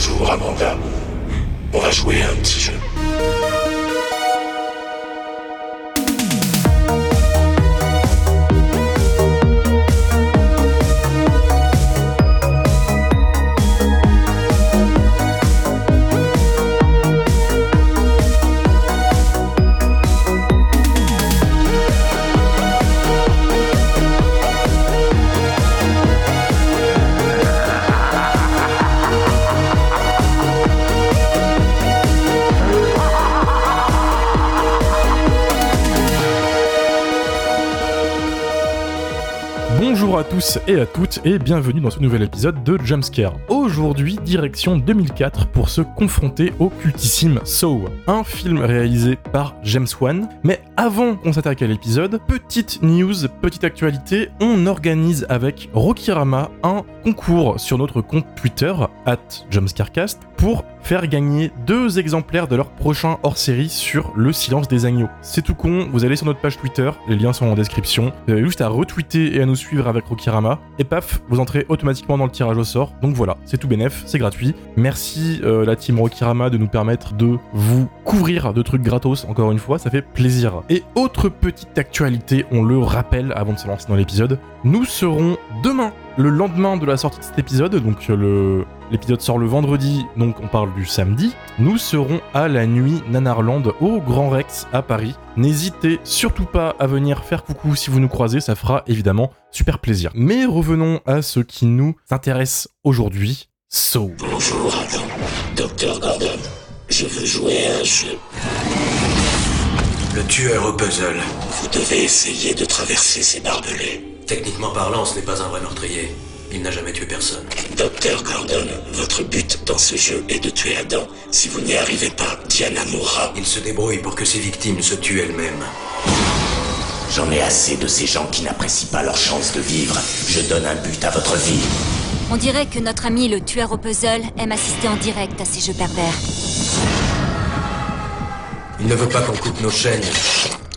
Bonjour Amanda. On va jouer à un petit jeu. Bonjour à tous et à toutes et bienvenue dans ce nouvel épisode de Jumpscare. Aujourd'hui, direction 2004 pour se confronter au cultissime Saw, un film réalisé par James Wan. Mais avant qu'on s'attaque à l'épisode, petite news, petite actualité, on organise avec Rokirama un concours sur notre compte Twitter, at Jumpscarecast, pour faire gagner deux exemplaires de leur prochain hors-série sur le silence des agneaux. C'est tout con, vous allez sur notre page Twitter, les liens sont en description, vous avez juste à retweeter et à nous suivre avec Rokirama, et paf, vous entrez automatiquement dans le tirage au sort. Donc voilà, c'est tout bénef, c'est gratuit. Merci euh, la team Rokirama de nous permettre de vous couvrir de trucs gratos, encore une fois, ça fait plaisir. Et autre petite actualité, on le rappelle avant de se lancer dans l'épisode, nous serons demain le lendemain de la sortie de cet épisode, donc le l'épisode sort le vendredi, donc on parle du samedi, nous serons à la nuit Nanarland au Grand Rex à Paris. N'hésitez surtout pas à venir faire coucou si vous nous croisez, ça fera évidemment super plaisir. Mais revenons à ce qui nous intéresse aujourd'hui, So. Bonjour Adam. Docteur Gordon. Je veux jouer à un jeu. Le tueur au puzzle. Vous devez essayer de traverser ces barbelés. Techniquement parlant, ce n'est pas un vrai meurtrier. Il n'a jamais tué personne. Docteur Gordon, votre but dans ce jeu est de tuer Adam. Si vous n'y arrivez pas, Diana mourra. Il se débrouille pour que ses victimes se tuent elles-mêmes. J'en ai assez de ces gens qui n'apprécient pas leur chance de vivre. Je donne un but à votre vie. On dirait que notre ami le tueur au puzzle aime assister en direct à ces jeux pervers. Il ne veut pas qu'on coupe nos chaînes.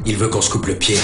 Il veut qu'on se coupe le pied.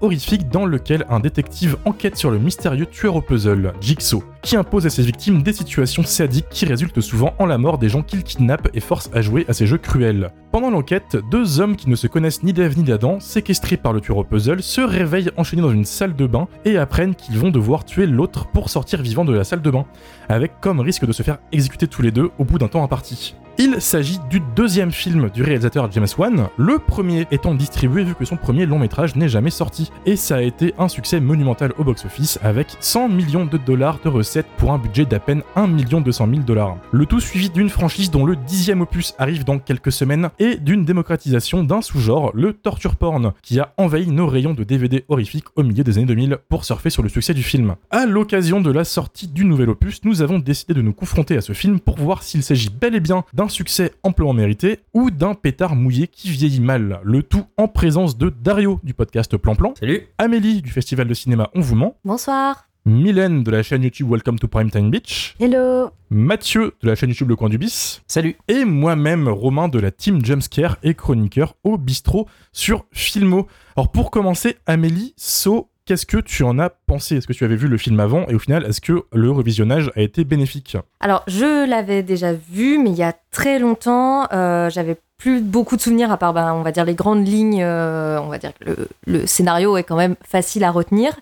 Horrifique dans lequel un détective enquête sur le mystérieux tueur au puzzle, Jigsaw, qui impose à ses victimes des situations sadiques qui résultent souvent en la mort des gens qu'il kidnappe et force à jouer à ces jeux cruels. Pendant l'enquête, deux hommes qui ne se connaissent ni d'Ève ni d'Adam, séquestrés par le tueur au puzzle, se réveillent enchaînés dans une salle de bain et apprennent qu'ils vont devoir tuer l'autre pour sortir vivant de la salle de bain, avec comme risque de se faire exécuter tous les deux au bout d'un temps imparti. Il s'agit du deuxième film du réalisateur James Wan, le premier étant distribué vu que son premier long métrage n'est jamais sorti, et ça a été un succès monumental au box-office avec 100 millions de dollars de recettes pour un budget d'à peine 1 200 000 dollars. Le tout suivi d'une franchise dont le dixième opus arrive dans quelques semaines et d'une démocratisation d'un sous-genre, le torture porn, qui a envahi nos rayons de DVD horrifiques au milieu des années 2000 pour surfer sur le succès du film. À l'occasion de la sortie du nouvel opus, nous avons décidé de nous confronter à ce film pour voir s'il s'agit bel et bien d'un succès amplement mérité ou d'un pétard mouillé qui vieillit mal. Le tout en présence de Dario du podcast Plan Plan, Salut Amélie du festival de cinéma On vous ment, Bonsoir. Mylène de la chaîne YouTube Welcome to Primetime Beach, Hello. Mathieu de la chaîne YouTube Le Coin du Bis, Salut et moi-même Romain de la team Jumpscare et chroniqueur au bistrot sur Filmo. Alors pour commencer, Amélie, So, qu'est-ce que tu en as pensé? Est-ce que tu avais vu le film avant? Et au final, est-ce que le revisionnage a été bénéfique? Alors, je l'avais déjà vu, mais il y a très longtemps, euh, j'avais plus beaucoup de souvenirs à part, ben, on va dire, les grandes lignes. euh, on va dire que le, le scénario est quand même facile à retenir.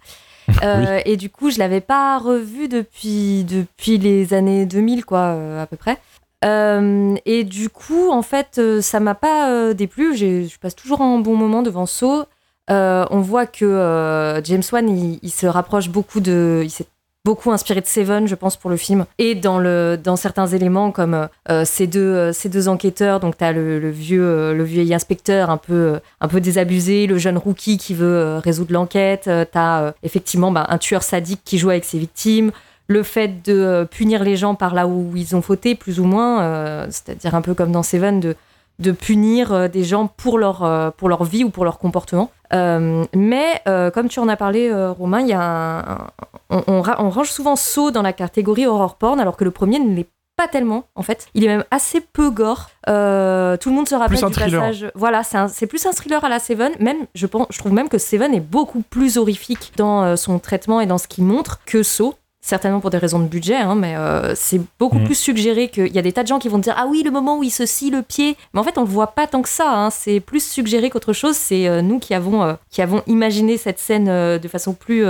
Euh, Et du coup, je l'avais pas revu depuis, depuis les années 2000, quoi, à peu près. Euh, et du coup, en fait, ça m'a pas euh, déplu. Je passe toujours un bon moment devant Saw. Euh, on voit que euh, James Wan, il, se rapproche beaucoup de. Il s'est beaucoup inspiré de Seven, je pense, pour le film. Et dans, le, dans certains éléments, comme euh, ces, deux, enquêteurs, donc tu as le, vieux, le vieil inspecteur un peu, désabusé, le jeune rookie qui veut résoudre l'enquête, tu as effectivement bah, un tueur sadique qui joue avec ses victimes. Le fait de punir les gens par là où ils ont fauté, plus ou moins, c'est-à-dire un peu comme dans Seven, de, de punir euh, des gens pour leur, euh, pour leur vie ou pour leur comportement. Euh, mais euh, comme tu en as parlé, euh, Romain, y a un, un- on, on ra- on range souvent Saw dans la catégorie horror porn, alors que le premier ne l'est pas tellement, en fait. Il est même assez peu gore. Tout le monde se rappelle du thriller. passage. Voilà, c'est plus un thriller à la Seven. Même, je, pense, je trouve même que Seven est beaucoup plus horrifique dans son traitement et dans ce qu'il montre que Saw. Certainement pour des raisons de budget, hein, mais euh, c'est beaucoup Mm. plus suggéré qu'il y a des tas de gens qui vont te dire ah oui le moment où il se scie le pied, mais en fait on le voit pas tant que ça. hein. c'est plus suggéré qu'autre chose. C'est euh, nous qui avons euh, qui avons imaginé cette scène de façon plus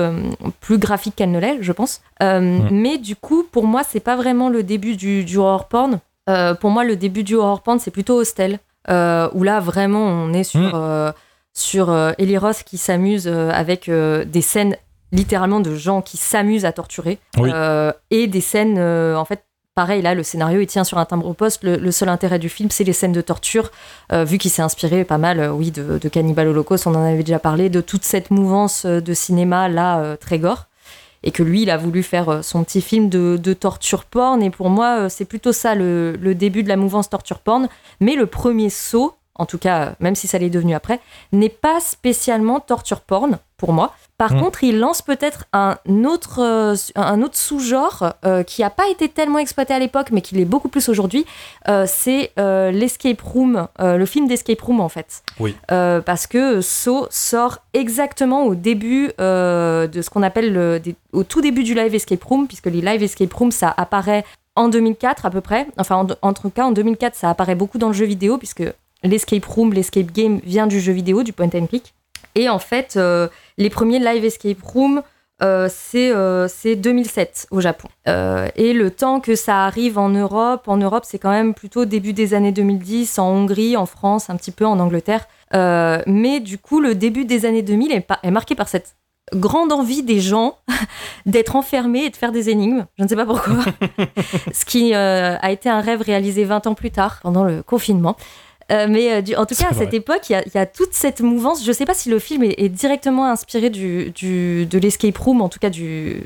plus graphique qu'elle ne l'est, je pense. Mais du coup pour moi c'est pas vraiment le début du, du horror porn. Pour moi le début du horror porn c'est plutôt Hostel, où là vraiment on est sur Mm. euh, sur euh, Eli Roth qui s'amuse euh, avec euh, des scènes littéralement de gens qui s'amusent à torturer Oui. Euh, et des scènes euh, en fait pareil là le scénario il tient sur un timbre poste le, le seul intérêt du film c'est les scènes de torture euh, vu qu'il s'est inspiré pas mal oui de, de Cannibal Holocaust on en avait déjà parlé de toute cette mouvance de cinéma là très gore et que lui il a voulu faire son petit film de, de torture porn et pour moi c'est plutôt ça le, le début de la mouvance torture porn mais le premier saut en tout cas euh, même si ça l'est devenu après n'est pas spécialement torture porn pour moi. Par Mm. contre, il lance peut-être un autre, euh, un autre sous-genre euh, qui n'a pas été tellement exploité à l'époque, mais qui l'est beaucoup plus aujourd'hui. Euh, c'est l'escape room, le film d'escape room en fait. Oui. Parce que Saw sort exactement au début de ce qu'on appelle le, des- au tout début du live escape room, puisque les live escape room ça apparaît en 2004 à peu près. Enfin, en, en tout cas, en 2004, ça apparaît beaucoup dans le jeu vidéo, puisque l'escape room, l'escape game vient du jeu vidéo, du point and click. Et en fait, euh, les premiers live escape room, euh, c'est euh, c'est 2007 au Japon. Euh, et le temps que ça arrive en Europe, en Europe, c'est quand même plutôt début des années 2010, en Hongrie, en France, un petit peu en Angleterre. Euh, mais du coup, le début des années 2000 est, marqué par cette grande envie des gens d'être enfermés et de faire des énigmes. Je ne sais pas pourquoi. Ce qui euh, a été un rêve réalisé 20 ans plus tard, pendant le confinement. Euh, mais euh, du- en tout cas, à vrai. cette époque, il y, a- il y a toute cette mouvance. Je ne sais pas si le film est, est directement inspiré du, du- de l'escape room, en tout cas du,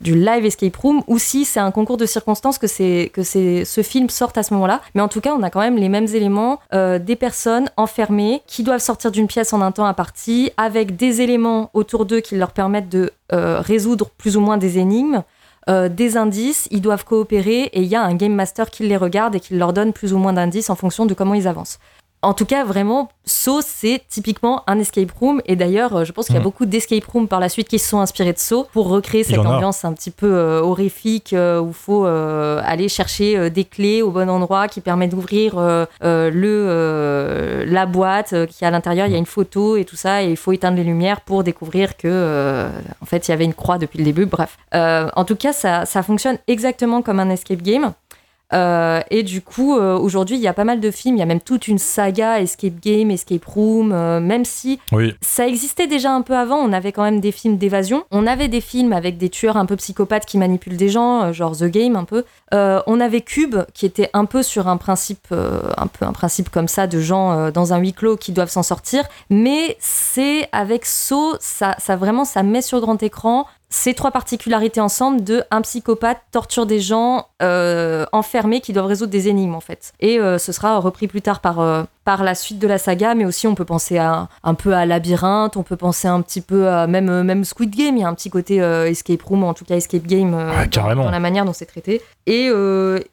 du, live escape room, ou si c'est un concours de circonstances que, c'est, que c'est, ce film sorte à ce moment-là. Mais en tout cas, on a quand même les mêmes éléments euh, des personnes enfermées qui doivent sortir d'une pièce en un temps imparti, avec des éléments autour d'eux qui leur permettent de euh, résoudre plus ou moins des énigmes. Euh, des indices, ils doivent coopérer et il y a un game master qui les regarde et qui leur donne plus ou moins d'indices en fonction de comment ils avancent. En tout cas, vraiment, Saw, c'est typiquement un escape room. Et d'ailleurs, euh, je pense qu'il y a Mhm. beaucoup d'escape rooms par la suite qui se sont inspirés de Saw pour recréer cette ambiance un petit peu euh, horrifique euh, où il faut euh, aller chercher des clés au bon endroit qui permet d'ouvrir le, la boîte qui à l'intérieur, il y a une photo et tout ça. Et il faut éteindre les lumières pour découvrir que, en fait, il y avait une croix depuis le début. Bref. En tout cas, ça, ça fonctionne exactement comme un escape game. Euh, et du coup, euh, aujourd'hui, il y a pas mal de films, il y a même toute une saga Escape Game, Escape Room, euh, même si Oui. ça existait déjà un peu avant, on avait quand même des films d'évasion, on avait des films avec des tueurs un peu psychopathes qui manipulent des gens, genre The Game un peu. On avait Cube, qui était un peu sur un principe, un peu un principe comme ça, de gens dans un huis clos qui doivent s'en sortir, mais c'est avec Saw, ça, ça vraiment, ça met sur grand écran ces trois particularités ensemble de un psychopathe torture des gens euh, enfermés qui doivent résoudre des énigmes en fait. Et euh, ce sera repris plus tard par, euh, par la suite de la saga, mais aussi on peut penser à, un peu à Labyrinthe, on peut penser un petit peu à même, même Squid Game, il y a un petit côté escape room, en tout cas escape game dans- la manière dont c'est traité. Et,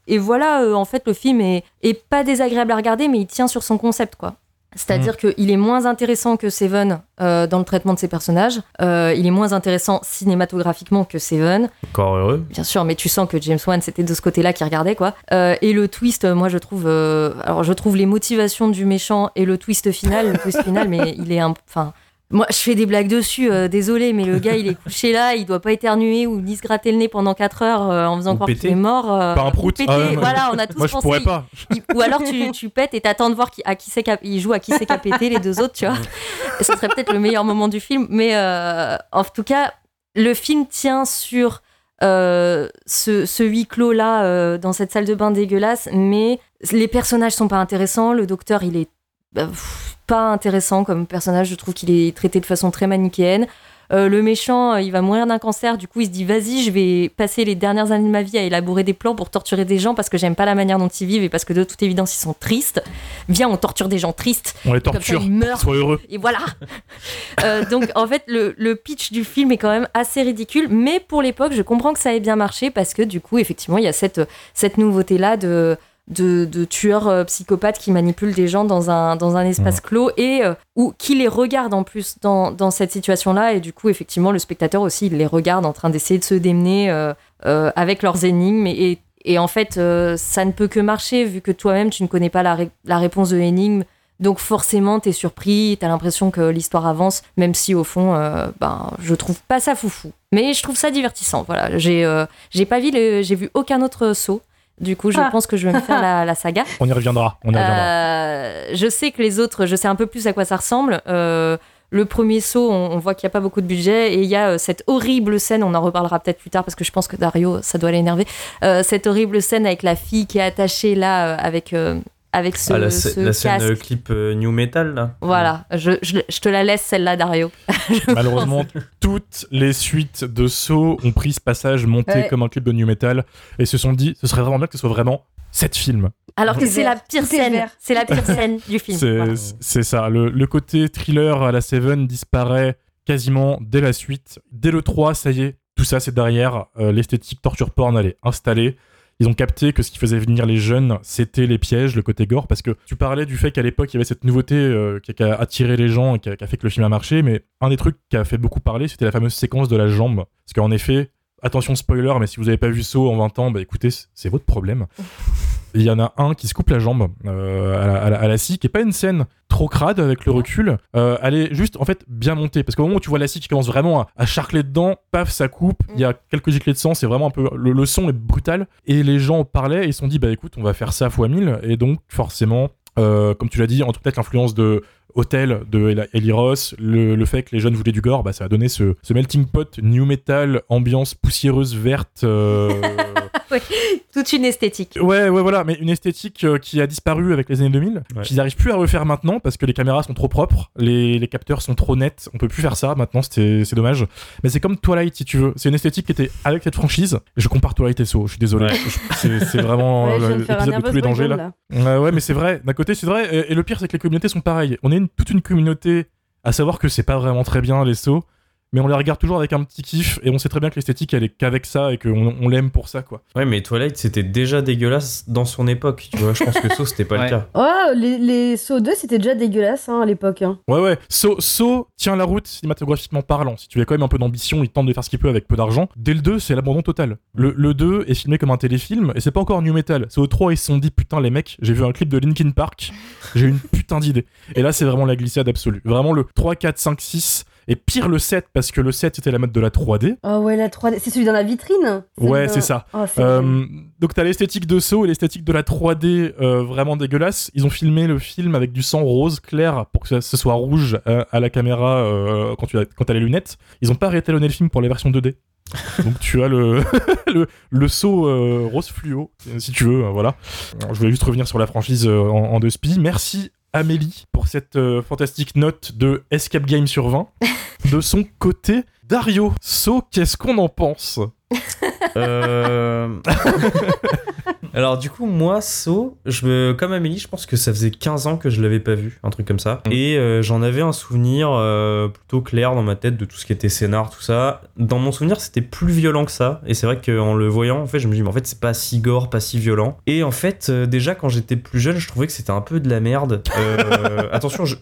et voilà, en fait, le film est, est pas désagréable à regarder, mais il tient sur son concept, quoi. C'est-à-dire Mm. qu'il est moins intéressant que Seven euh, dans le traitement de ses personnages. Euh, il est moins intéressant cinématographiquement que Seven, Encore heureux. bien sûr, mais tu sens que James Wan c'était de ce côté-là qui regardait quoi. Euh, et le twist, moi je trouve, alors je trouve les motivations du méchant et le twist final, le twist final, mais il est un, enfin. Moi, je fais des blagues dessus, euh, désolé, mais le gars, il est couché là, il doit pas éternuer ou ni se gratter le nez pendant 4 heures euh, en faisant Ou croire péter. qu'il est mort. euh, Par un ou prout. péter. Ah ouais, voilà, on a tous Moi, je pensé. pourrais pas. Il- Ou alors tu, tu pètes et t'attends de voir qui, à qui c'est il joue à qui c'est qu'a pété les deux autres, tu vois. Et ce serait peut-être le meilleur moment du film. Mais euh, en tout cas, le film tient sur euh, ce, ce huis clos là euh, dans cette salle de bain dégueulasse, mais les personnages sont pas intéressants. Le docteur, il est bah, pff, pas intéressant comme personnage. Je trouve qu'il est traité de façon très manichéenne. Euh, le méchant, euh, il va mourir d'un cancer. Du coup, il se dit vas-y, je vais passer les dernières années de ma vie à élaborer des plans pour torturer des gens parce que j'aime pas la manière dont ils vivent et parce que de toute évidence, ils sont tristes. Viens, on torture des gens tristes. On les Comme ça, torture. ils meurent. Sois heureux. Et voilà. Euh, donc en fait, le, le pitch du film est quand même assez ridicule, mais pour l'époque, je comprends que ça ait bien marché parce que du coup, effectivement, il y a cette, cette nouveauté là de de, de tueurs euh, psychopathes qui manipulent des gens dans un, dans un espace clos et euh, ou qui les regardent en plus dans, dans cette situation-là. Et du coup, effectivement, le spectateur aussi, il les regarde en train d'essayer de se démener euh, avec leurs énigmes. Et, et en fait, euh, ça ne peut que marcher vu que toi-même, tu ne connais pas la, ré- la réponse de l'énigme. Donc forcément, t'es surpris, t'as l'impression que l'histoire avance, même si au fond, euh, ben, je trouve pas ça foufou. Mais je trouve ça divertissant. Voilà, j'ai euh, j'ai pas vu, j'ai vu aucun autre saut. Du coup, je Ah. pense que je vais me faire la, la saga. On y reviendra. On y reviendra. Euh, je sais que les autres, je sais un peu plus à quoi ça ressemble. Euh, le premier saut, on, on voit qu'il n'y a pas beaucoup de budget et il y a euh, cette horrible scène, on en reparlera peut-être plus tard parce que je pense que Dario, ça doit l'énerver. Euh, cette horrible scène avec la fille qui est attachée là euh, avec, euh, avec ce, Ah, la, ce la scène casque. euh, clip euh, New Metal, là. Voilà, je, je- je te la laisse celle-là, Dario. Malheureusement, toutes les suites de Saw ont pris ce passage monté Ouais. comme un clip de New Metal et se sont dit ce serait vraiment bien que ce soit vraiment cette film. Alors que c'est la pire scène. C'est la pire scène du film. C'est Voilà. c'est ça. Le, le côté thriller à la Seven disparaît quasiment dès la suite. Dès le 3, ça y est, tout ça c'est derrière. Euh, L'esthétique torture porn, elle est installée. Ils ont capté que ce qui faisait venir les jeunes, c'était les pièges, le côté gore, parce que tu parlais du fait qu'à l'époque, il y avait cette nouveauté euh, qui, a attiré les gens et qui a, fait que le film a marché, mais un des trucs qui a fait beaucoup parler, c'était la fameuse séquence de la jambe. Parce qu'en effet, attention spoiler, mais si vous n'avez pas vu Saw en 20 ans, bah écoutez, c'est votre problème. Il y en a un qui se coupe la jambe euh, à, la, à scie, qui est pas une scène trop crade avec le recul. Euh, elle est juste en fait bien montée parce qu'au moment où tu vois la scie qui commence vraiment à, à charcler dedans, paf, ça coupe. Il y a quelques giclées de sang, c'est vraiment un peu le, le son est brutal et les gens parlaient et ils se sont dit bah écoute, on va faire ça fois 1000 et donc forcément. euh, comme tu l'as dit, entre peut-être l'influence de Hotel de Eli- Ross, le, le fait que les jeunes voulaient du gore, bah, ça a donné ce, ce melting pot new metal, ambiance poussiéreuse verte. euh, Toute une esthétique. Ouais, ouais, voilà, mais une esthétique euh, qui a disparu avec les années 2000, Ouais. qu'ils n'arrivent plus à refaire maintenant parce que les caméras sont trop propres, les, les capteurs sont trop nets, on peut plus faire ça maintenant, c'est dommage. Mais c'est comme Twilight, si tu veux. C'est une esthétique qui était avec cette franchise. Je compare Twilight et So, je suis désolé. Ouais. C'est c'est vraiment euh, l'épisode de tous les dangers là. ouais, mais c'est vrai. D'un côté, c'est vrai. Et, et le pire, c'est que les communautés sont pareilles. On est toute une communauté à savoir que c'est pas vraiment très bien les sauts, mais on les regarde toujours avec un petit kiff et on sait très bien que l'esthétique elle est qu'avec ça et qu'on on l'aime pour ça quoi. Ouais, mais Twilight, c'était déjà dégueulasse dans son époque. Tu vois, je pense que ça, c'était pas Ouais. le cas. Oh, les, les Saw 2, c'était déjà dégueulasse hein, à l'époque. hein. Ouais, ouais. So, so tient la route cinématographiquement parlant. Si tu as quand même un peu d'ambition, il tente de faire ce qu'il peut avec peu d'argent. Dès le 2, c'est l'abandon total. Le, le 2 est filmé comme un téléfilm et c'est pas encore New Metal. C'est au 3, ils se sont dit putain, les mecs, j'ai vu un clip de Linkin Park, j'ai eu une putain d'idée. Et là, c'est vraiment la glissade absolue. Vraiment le 3, 4, 5, 6. Et pire le 7, parce que le 7 c'était la mode de la 3D. Oh ouais, la 3D. C'est celui dans la vitrine Ouais, dans- c'est ça. Oh, c'est Euh, donc t'as l'esthétique de Saw et l'esthétique de la 3D euh, vraiment dégueulasse. Ils ont filmé le film avec du sang rose clair pour que ce soit rouge euh, à la caméra euh, quand tu as, quand les lunettes. Ils ont pas réétalonné le film pour les versions 2D. donc tu as le le, le saut euh, rose fluo si tu veux. voilà. Je voulais juste revenir sur la franchise euh, en, en deux spi. Merci. Amélie pour cette euh, fantastique note de Escape Game sur 20. De son côté, Dario, So, qu'est-ce qu'on en pense? Euh, Alors du coup moi So, je me... comme Amélie, je pense que ça faisait 15 ans que je l'avais pas vu, un truc comme ça. Mm. Et euh, j'en avais un souvenir euh, plutôt clair dans ma tête de tout ce qui était scénar, tout ça. Dans mon souvenir, c'était plus violent que ça. Et c'est vrai qu'en le voyant, en fait, je me dis mais en fait c'est pas si gore, pas si violent. Et en fait, euh, déjà quand j'étais plus jeune, je trouvais que c'était un peu de la merde. Attention, je,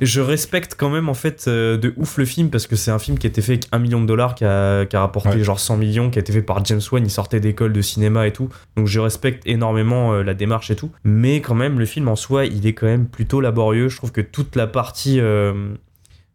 je respecte quand même en fait de ouf le film parce que c'est un film qui a été fait avec un million de dollars, qui a, qui a rapporté Ouais. genre 100 millions, qui a été fait par James Wan, il sortait d'école de cinéma et tout. Donc je respecte énormément euh, la démarche et tout. Mais quand même, le film en soi, il est quand même plutôt laborieux. Je trouve que toute la partie euh,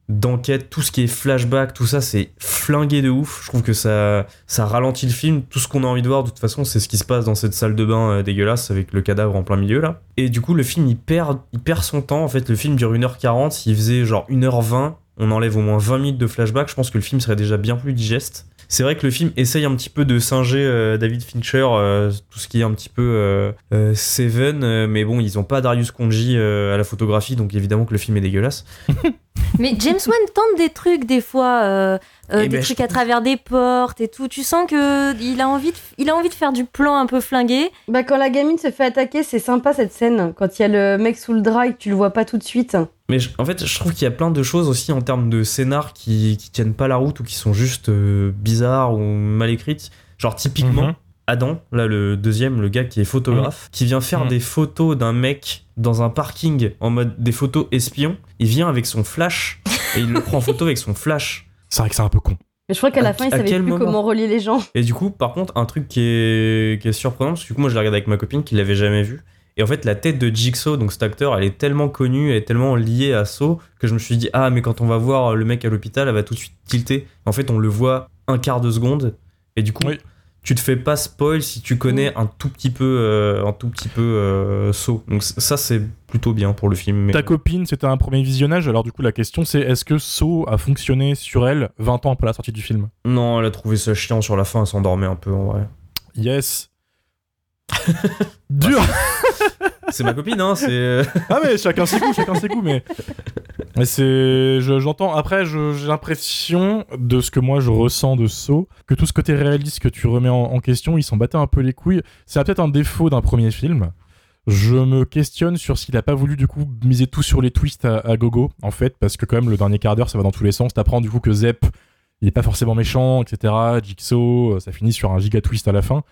d'enquête, tout ce qui est flashback, tout ça, c'est flingué de ouf. Je trouve que ça, ça ralentit le film. Tout ce qu'on a envie de voir, de toute façon, c'est ce qui se passe dans cette salle de bain euh, dégueulasse avec le cadavre en plein milieu là. Et du coup, le film, il perd, il perd son temps. En fait, le film dure 1h40. S'il faisait genre 1h20, on enlève au moins 20 minutes de flashback. Je pense que le film serait déjà bien plus digeste. C'est vrai que le film essaye un petit peu de singer euh, David Fincher, euh, tout ce qui est un petit peu euh, euh, Seven, mais bon, ils ont pas Darius Konji euh, à la photographie, donc évidemment que le film est dégueulasse. Mais James Wan tente des trucs des fois, euh, euh, Eh des ben, trucs je à travers des portes et tout. Tu sens que il a envie de, il a envie de faire du plan un peu flingué. Bah, quand la gamine se fait attaquer, c'est sympa cette scène. Quand il y a le mec sous le drap et que tu le vois pas tout de suite. Mais je- en fait, je trouve qu'il y a plein de choses aussi en termes de scénar qui, qui tiennent pas la route ou qui sont juste euh, bizarres ou mal écrites. Genre, typiquement, Mhm. Adam, là le deuxième, le gars qui est photographe, qui vient faire Mm. des photos d'un mec dans un parking en mode des photos espions. Il vient avec son flash et il le prend en photo avec son flash. C'est vrai que c'est un peu con. Mais je crois qu'à À- la fin, il savait plus moment comment relier les gens. Et du coup, par contre, un truc qui est, qui est surprenant, parce que du coup, moi je l'ai regardé avec ma copine qui l'avait jamais vu. Et en fait, la tête de Jigsaw, donc cet acteur, elle est tellement connue, elle est tellement liée à Saw que je me suis dit, ah, mais quand on va voir le mec à l'hôpital, elle va tout de suite tilter. En fait, on le voit un quart de seconde. Et du coup, Oui. Tu te fais pas spoil si tu connais un tout petit peu, euh, un tout petit peu euh, Saw. Donc ça, c'est plutôt bien pour le film. Mais... Ta copine, c'était un premier visionnage, alors du coup la question c'est est-ce que Saw a fonctionné sur elle 20 ans après la sortie du film? Non, elle a trouvé ça chiant sur la fin, elle s'endormait un peu en vrai. Yes. Dur C'est ma copine, hein, c'est. Ah mais chacun ses goûts, chacun ses goûts, mais... mais c'est... je- J'entends, après j'ai l'impression de ce que moi je ressens de Saw, que tout ce côté réaliste que tu remets en, question, il s'en battait un peu les couilles. C'est peut-être un défaut d'un premier film. Je me questionne sur s'il a pas voulu du coup miser tout sur les twists à, à gogo, en fait, parce que quand même le dernier quart d'heure ça va dans tous les sens. T'apprends du coup que Zep, il est pas forcément méchant, etc. Jigsaw, euh, ça finit sur un giga twist à la fin.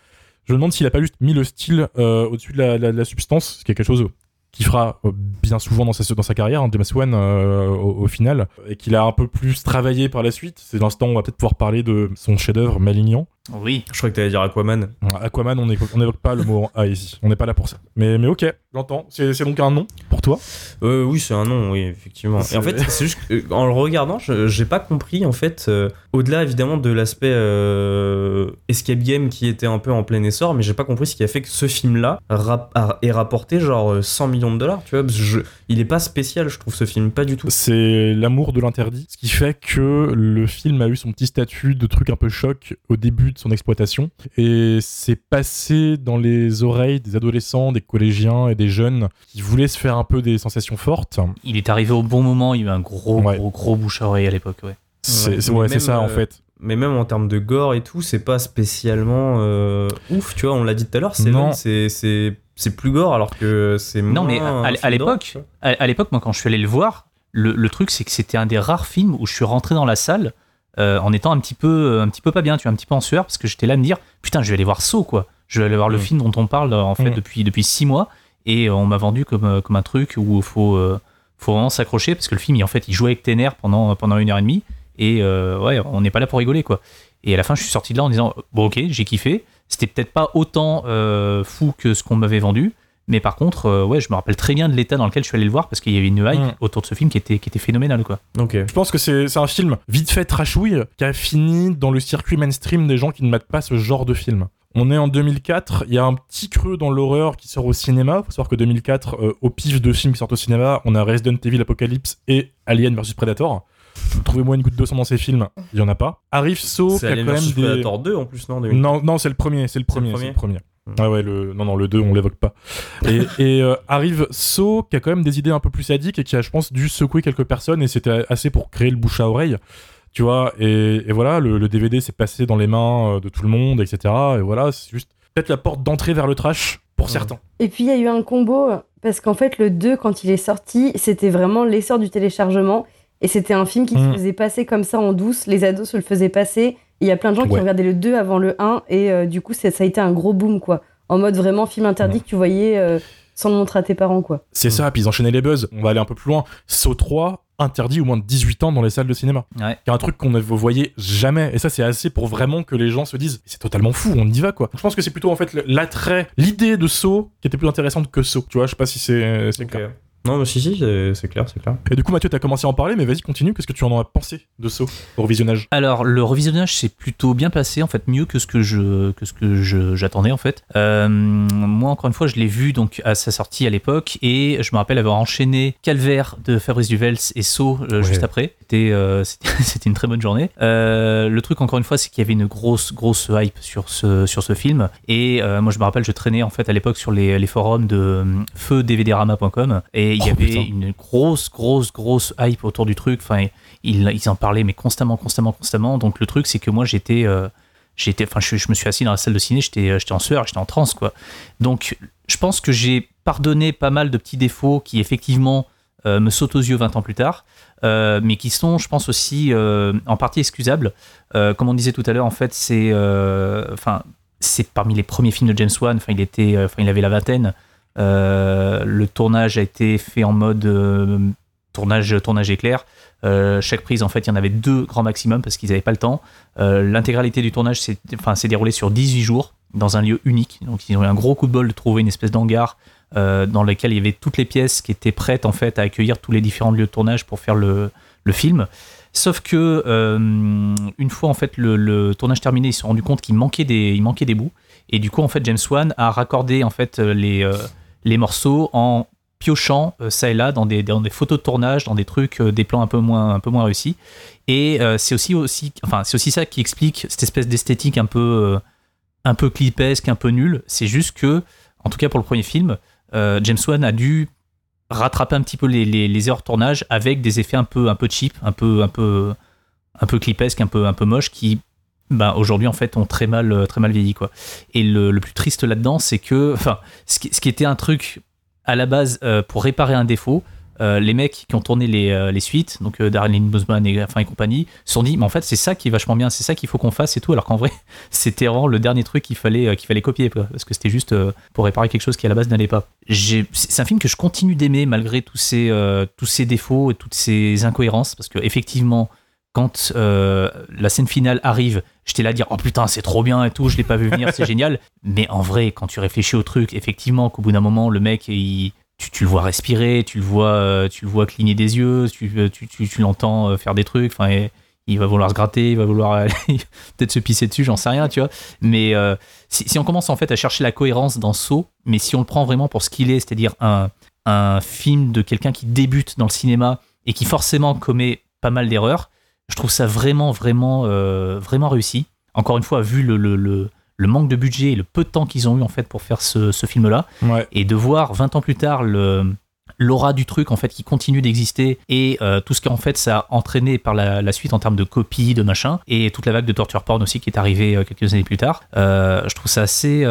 Je me demande s'il a pas juste mis le style euh, au-dessus de la, substance, ce qui est quelque chose qu'il fera euh, bien souvent dans sa, carrière, hein, James Wan euh, au, final, et qu'il a un peu plus travaillé par la suite. C'est l'instant où on va peut-être pouvoir parler de son chef-d'œuvre Malignan. Oui. Je crois que t'allais dire Aquaman. Aquaman, on n'évoque pas le mot A ici. On n'est pas là pour ça. Mais, mais ok, j'entends. C'est c'est donc un nom pour toi? Euh, oui, c'est un nom, oui, effectivement. Et en fait, c'est juste euh, en le regardant, je- j'ai pas compris, en fait, euh, au-delà évidemment de l'aspect euh, escape game qui était un peu en plein essor, mais j'ai pas compris ce qui a fait que ce film-là rap- a- ait rapporté genre euh, 100 millions de dollars, tu vois. parce que je- il est pas spécial, je trouve, ce film, pas du tout. C'est l'amour de l'interdit, ce qui fait que le film a eu son petit statut de truc un peu choc au début de son exploitation, et c'est passé dans les oreilles des adolescents, des collégiens et des jeunes qui voulaient se faire un peu des sensations fortes. Il est arrivé au bon moment, il y a eu un gros, Ouais. gros, gros bouche à oreille à l'époque, ouais. C'est Ouais, ça en euh, fait. Mais même en termes de gore et tout, c'est pas spécialement euh, ouf, tu vois. On l'a dit tout à l'heure, c'est c'est c'est plus gore alors que c'est Non, mais à- l'époque, à, à l'époque, moi, quand je suis allé le voir, le, le truc, c'est que c'était un des rares films où je suis rentré dans la salle euh, en étant un petit peu, un petit peu pas bien, tu vois, un petit peu en sueur, parce que j'étais là à me dire, putain, je vais aller voir Saw, quoi. Je vais aller voir le Mm. film dont on parle, euh, en fait, Mm. depuis, depuis six mois, et euh, on m'a vendu comme, euh, comme un truc où il faut, euh, faut vraiment s'accrocher, parce que le film, il, en fait, il jouait avec tes nerfs pendant, pendant une heure et demie, et euh, ouais, on n'est pas là pour rigoler, quoi. Et à la fin, je suis sorti de là en disant, bon, ok, j'ai kiffé. C'était peut-être pas autant euh, fou que ce qu'on m'avait vendu, mais par contre, euh, ouais, je me rappelle très bien de l'état dans lequel je suis allé le voir parce qu'il y avait une hype Mm. autour de ce film qui était, qui était phénoménale, quoi. Je pense que c'est c'est un film vite fait trashouille qui a fini dans le circuit mainstream des gens qui ne matent pas ce genre de film. On est en 2004, il y a un petit creux dans l'horreur qui sort au cinéma. Faut savoir que 2004, euh, au pif de films qui sortent au cinéma, on a Resident Evil Apocalypse et Alien vs Predator. Trouvez-moi une goutte de sang dans ces films, il y en a pas. Arrive Saw qui C'est a quand même vs des Predator 2 en plus, non 2000. non, non, c'est le premier, c'est le premier, c'est le premier. Hmm. Ah ouais, le... non, non, le 2, on l'évoque pas. Et, et, euh, arrive So, qui a quand même des idées un peu plus sadiques et qui a, je pense, dû secouer quelques personnes et c'était assez pour créer le bouche à oreille. Tu vois, et, et voilà, le, le DVD s'est passé dans les mains euh, de tout le monde, etc. Et voilà, c'est juste peut-être la porte d'entrée vers le trash pour certains. Et puis il y a eu un combo, parce qu'en fait, le 2, quand il est sorti, c'était vraiment l'essor du téléchargement. Et c'était un film qui Mm. se faisait passer comme ça en douce. Les ados se le faisaient passer. Il y a plein de gens qui Ouais. regardé le 2 avant le 1. Et euh, du coup, ça, ça a été un gros boom, quoi. En mode vraiment film interdit que tu voyais euh, sans le montrer à tes parents, quoi. C'est ça, puis ils enchaînaient les buzz. On va aller un peu plus loin. So 3, interdit au moins de 18 ans dans les salles de cinéma. Ouais. qui est un truc qu'on ne voyait jamais. Et ça, c'est assez pour vraiment que les gens se disent, c'est totalement fou, on y va quoi. Je pense que c'est plutôt en fait l'attrait, l'idée de Saw qui était plus intéressante que Saw. Tu vois, je sais pas si c'est c'est clair. Non, mais si, si, c'est clair, c'est clair. Et du coup, Mathieu, t'as commencé à en parler, mais vas-y, continue. Qu'est-ce que tu en as pensé de Saw au revisionnage Alors, le revisionnage s'est plutôt bien passé, en fait, mieux que ce que je que ce que je- j'attendais, en fait. Euh, moi, encore une fois, je l'ai vu donc à sa sortie à l'époque, et je me rappelle avoir enchaîné Calvaire de Fabrice Duvels et Saw euh, Ouais. juste après. C'était euh, c'était c'était une très bonne journée. Euh, le truc, encore une fois, c'est qu'il y avait une grosse grosse hype sur ce sur ce film, et euh, moi, je me rappelle, je traînais en fait à l'époque sur les, les forums de feudvdrama.com, et il y Oh, avait putain. une grosse grosse grosse hype autour du truc. Enfin, ils, ils en parlaient mais constamment, constamment, constamment. Donc le truc, c'est que moi, j'étais, euh, j'étais, enfin, je, je me suis assis dans la salle de ciné, j'étais, euh, j'étais en sueur, j'étais en transe, quoi. Donc, je pense que j'ai pardonné pas mal de petits défauts qui effectivement euh, me sautent aux yeux 20 ans plus tard, euh, mais qui sont, je pense aussi, euh, en partie excusables. Comme on disait tout à l'heure, en fait, c'est, enfin. c'est parmi les premiers films de James Wan. Enfin, il était, enfin, il avait la vingtaine. Le tournage a été fait en mode tournage, tournage éclair. chaque prise, en fait, il y en avait deux grand maximum parce qu'ils n'avaient pas le temps. L'intégralité du tournage s'est enfin, déroulée sur 18 jours dans un lieu unique. Donc, ils ont eu un gros coup de bol de trouver une espèce d'hangar dans lequel il y avait toutes les pièces qui étaient prêtes en fait à accueillir tous les différents lieux de tournage pour faire le, film. Sauf que euh, une fois en fait le, tournage terminé, ils se sont rendus compte qu'il manquait des, manquait des bouts. Et du coup, en fait, James Wan a raccordé en fait les, euh, les morceaux en piochant euh, ça et là dans des, dans des photos de tournage, dans des trucs, des plans un peu moins, un peu moins réussis. Et c'est aussi, aussi, enfin, aussi ça qui explique cette espèce d'esthétique un peu, un peu clipesque, un peu nulle. C'est juste que, en tout cas pour le premier film, James Wan a dû rattraper un petit peu les, les, erreurs de tournage avec des effets un peu, un peu cheap, un peu, un peu, un peu clipesque, un peu, un peu moche qui bah, aujourd'hui en fait ont très mal, très mal vieilli quoi. Et le, plus triste là-dedans, c'est que, enfin, ce qui, ce qui, était un truc à la base euh, pour réparer un défaut, euh, les mecs qui ont tourné les, euh, les suites, donc euh, Darren Lynn et, enfin, et compagnie, se sont dit, mais en fait, c'est ça qui est vachement bien, c'est ça qu'il faut qu'on fasse et tout, alors qu'en vrai, c'était vraiment le dernier truc qu'il fallait, qu'il fallait copier, parce que c'était juste pour réparer quelque chose qui à la base n'allait pas. C'est un film que je continue d'aimer malgré tous ces, tous défauts et toutes ces incohérences, parce que effectivement, quand la scène finale arrive, j'étais là à dire oh putain c'est trop bien et tout, je l'ai pas vu venir, c'est génial. Mais en vrai, quand tu réfléchis au truc, effectivement qu'au bout d'un moment le mec il, tu, le vois respirer, tu le vois, euh, tu le vois cligner des yeux, tu, euh, tu, tu l'entends euh, faire des trucs. Enfin, il va vouloir se gratter, il va vouloir peut-être se pisser dessus, j'en sais rien, tu vois. Mais si, on commence en fait à chercher la cohérence dans Saut, mais si on le prend vraiment pour ce qu'il est, c'est-à-dire un, un film de quelqu'un qui débute dans le cinéma et qui forcément commet pas mal d'erreurs, je trouve ça vraiment, vraiment, vraiment réussi. Encore une fois, vu le, le le manque de budget et le peu de temps qu'ils ont eu en fait pour faire ce, film-là, et de voir 20 ans plus tard le l'aura du truc en fait qui continue d'exister et euh, tout ce qu'en fait ça a entraîné par la, suite en termes de copies de machin et toute la vague de torture porn aussi qui est arrivée euh, quelques années plus tard. Euh, je trouve ça assez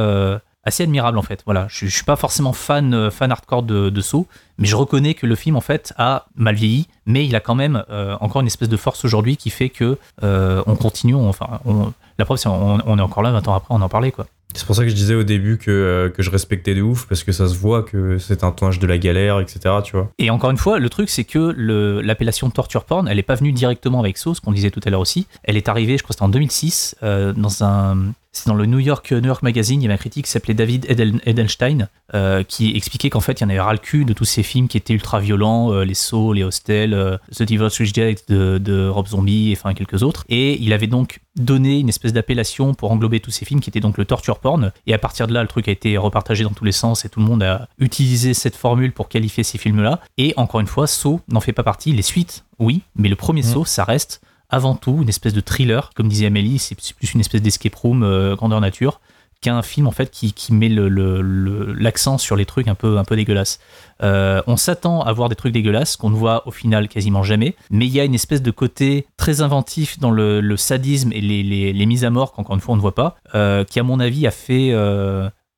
assez admirable en fait voilà je, je suis pas forcément fan fan hardcore de, de Saw mais je reconnais que le film en fait a mal vieilli mais il a quand même encore une espèce de force aujourd'hui qui fait que on continue enfin on, la preuve, c'est on, on, est encore là 20 ans après, on en parlait, quoi. C'est pour ça que je disais au début que, euh, que je respectais de ouf, parce que ça se voit que c'est un tournage de la galère, etc. Tu vois. Et encore une fois, le truc, c'est que l'appellation torture porn, elle n'est pas venue directement avec Sauce, qu'on disait tout à l'heure aussi. Elle est arrivée, je crois que c'était en 2006, euh, dans un, c'est dans le New York, New York Magazine, il y avait un critique qui s'appelait David Edelstein, euh, qui expliquait qu'en fait, il y en avait ras le cul de tous ces films qui étaient ultra violents, euh, les Sauts, les Hostels, euh, The Devil's Reject de, de Rob Zombie, et enfin quelques autres. Et il avait donc donné une espèce d'appellation pour englober tous ces films qui étaient donc le torture porn. Et à partir de là, le truc a été repartagé dans tous les sens et tout le monde a utilisé cette formule pour qualifier ces films-là. Et encore une fois, Saw n'en fait pas partie. Les suites, oui, mais le premier mmh. Saw, ça reste avant tout une espèce de thriller, comme disait Amélie, c'est plus une espèce d'escape room euh, grandeur nature qu'un film en fait qui, met l'accent sur les trucs un peu, un peu dégueulasses. Euh, on s'attend à voir des trucs dégueulasses qu'on ne voit au final quasiment jamais, mais il y a une espèce de côté très inventif dans le, sadisme et les, mises à mort qu'encore une fois on ne voit pas, euh, qui à mon avis a fait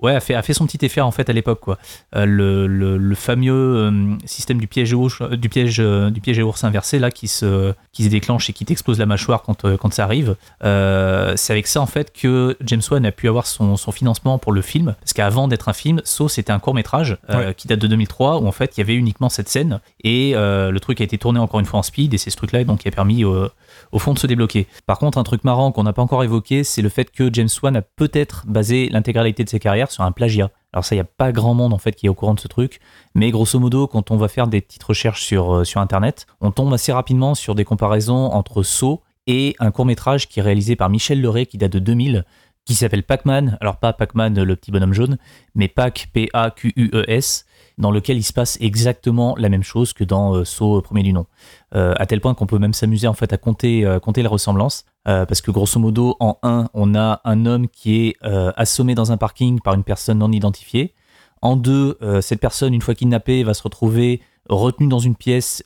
Ouais, a fait, a fait son petit effet en fait à l'époque quoi. Euh, le, le, fameux euh, système du piège ours, euh, du piège du piège ours inversé là qui se qui se déclenche et qui t'explose la mâchoire quand quand ça arrive. c'est avec ça en fait que James Wan a pu avoir son, son financement pour le film parce qu'avant d'être un film, So c'était un court métrage qui date de 2003 où en fait il y avait uniquement cette scène et le truc a été tourné encore une fois en speed et c'est ce truc là donc qui a permis au fond de se débloquer. Par contre, un truc marrant qu'on n'a pas encore évoqué, c'est le fait que James Wan a peut-être basé l'intégralité de ses carrières sur un plagiat. Alors ça, il n'y a pas grand monde en fait qui est au courant de ce truc, mais grosso modo, quand on va faire des petites recherches sur, euh, Internet, on tombe assez rapidement sur des comparaisons entre Saw et un court métrage qui est réalisé par Michel Leray qui date de 2000, qui s'appelle Pac-Man. Alors pas Pac-Man le petit bonhomme jaune, mais Pac P-A-Q-U-E-S, dans lequel il se passe exactement la même chose que dans euh, Saw premier du nom. Euh, à tel point qu'on peut même s'amuser en fait à compter, euh, compter les ressemblances. parce que grosso modo, en 1, on a un homme qui est assommé dans un parking par une personne non identifiée. En 2, cette personne, une fois kidnappée, va se retrouver retenue dans une pièce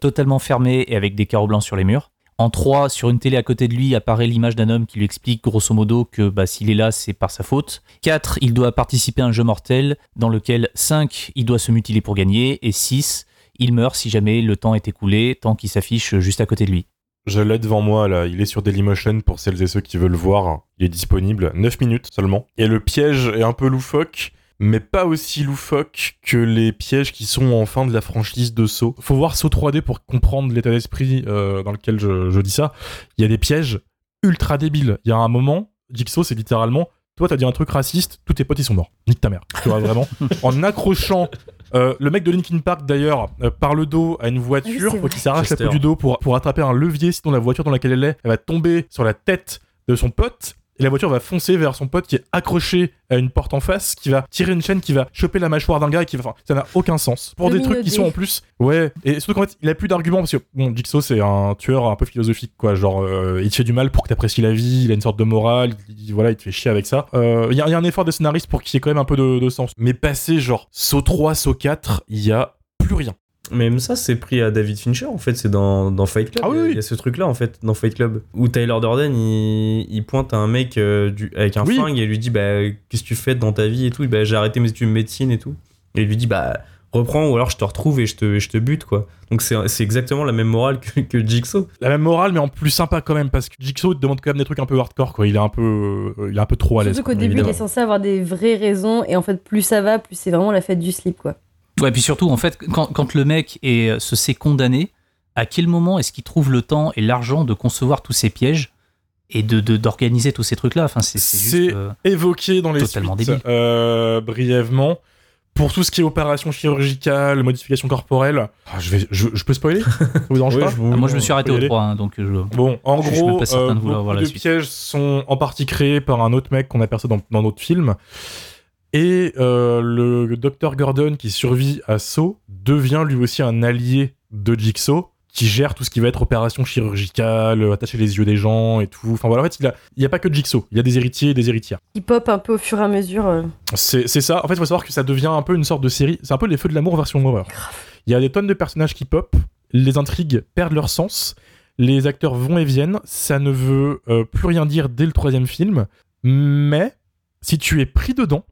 totalement fermée et avec des carreaux blancs sur les murs. En 3, sur une télé à côté de lui apparaît l'image d'un homme qui lui explique grosso modo que bah, s'il est là, c'est par sa faute. 4, il doit participer à un jeu mortel dans lequel 5, il doit se mutiler pour gagner. Et 6, il meurt si jamais le temps est écoulé, tant qu'il s'affiche juste à côté de lui. Je l'ai devant moi là, il est sur Dailymotion pour celles et ceux qui veulent voir. Il est disponible 9 minutes seulement. Et le piège est un peu loufoque, mais pas aussi loufoque que les pièges qui sont en fin de la franchise de Saw. Faut voir Saw 3D pour comprendre l'état d'esprit euh, dans lequel je, je dis ça. Il y a des pièges ultra débiles. Il y a un moment, Jigsaw c'est littéralement toi t'as dit un truc raciste, tous tes potes ils sont morts. Nique ta mère. Tu vois vraiment en accrochant euh, le mec de Linkin Park d'ailleurs euh, par le dos à une voiture, oui, qu'il s'arrache la peau du dos pour, pour attraper un levier, sinon la voiture dans laquelle elle est, elle va tomber sur la tête de son pote. Et la voiture va foncer vers son pote qui est accroché à une porte en face, qui va tirer une chaîne, qui va choper la mâchoire d'un gars et qui va. Enfin, ça n'a aucun sens. Pour des trucs qui sont en plus. Ouais. Et surtout qu'en fait, il a plus d'arguments parce que, bon, Jigsaw, c'est un tueur un peu philosophique, quoi. Genre, euh, il te fait du mal pour que t'apprécies la vie, il a une sorte de morale, il, il- voilà, il te fait chier avec ça. Euh, Il y, a- il y a un effort des scénaristes pour qu'il y ait quand même un peu de, de sens. Mais passé, genre, Saw 3, Saw 4, il y a plus rien. Mais même ça, c'est pris à David Fincher, en fait, c'est dans, dans Fight Club. Ah oui, il, y a, oui. il y a ce truc-là, en fait, dans Fight Club, où Tyler Durden, il, il pointe à un mec euh, du, avec un Oui. flingue et lui dit bah, Qu'est-ce que tu fais dans ta vie et tout? Bah, J'ai arrêté mes études de médecine et tout. Et il lui dit Bah, reprends ou alors je te retrouve et je te, je te bute, quoi. Donc c'est c'est exactement la même morale que, que Jigsaw. La même morale, mais en plus sympa quand même, parce que Jigsaw te demande quand même des trucs un peu hardcore, quoi. Il est un peu, euh, il est un peu trop à l'aise. Surtout qu'au début, il est censé avoir des vraies raisons, et en fait, plus ça va, plus c'est vraiment la fête du slip, quoi. Ouais, puis surtout, en fait, quand, quand le mec est, se sait condamné, à quel moment est-ce qu'il trouve le temps et l'argent de concevoir tous ces pièges et de de- d'organiser tous ces trucs-là? Enfin, c'est euh, évoqué dans les Totalement suites, débile. euh, brièvement. Pour tout ce qui est opération chirurgicale, modification corporelle, Ah, je, vais, je, je peux spoiler? Ça vous dérange Ouais, pas? je vous- ah, moi, je me suis arrêté au aller. 3, hein, donc je. Bon, en gros, euh, beaucoup de pièges sont en partie créés par un autre mec qu'on aperçoit dans, dans notre film. Et euh, le docteur Gordon, qui survit à Saw, devient lui aussi un allié de Jigsaw, qui gère tout ce qui va être opération chirurgicale, attacher les yeux des gens et tout. Enfin voilà, en fait, il n'y a, pas que Jigsaw, il y a des héritiers et des héritières. Il pop un peu au fur et à mesure. euh. C'est c'est ça. En fait, il faut savoir que ça devient un peu une sorte de série. C'est un peu les feux de l'amour version horreur. Il y a des tonnes de personnages qui pop, les intrigues perdent leur sens, les acteurs vont et viennent. Ça ne veut euh, plus rien dire dès le troisième film, mais si tu es pris dedans,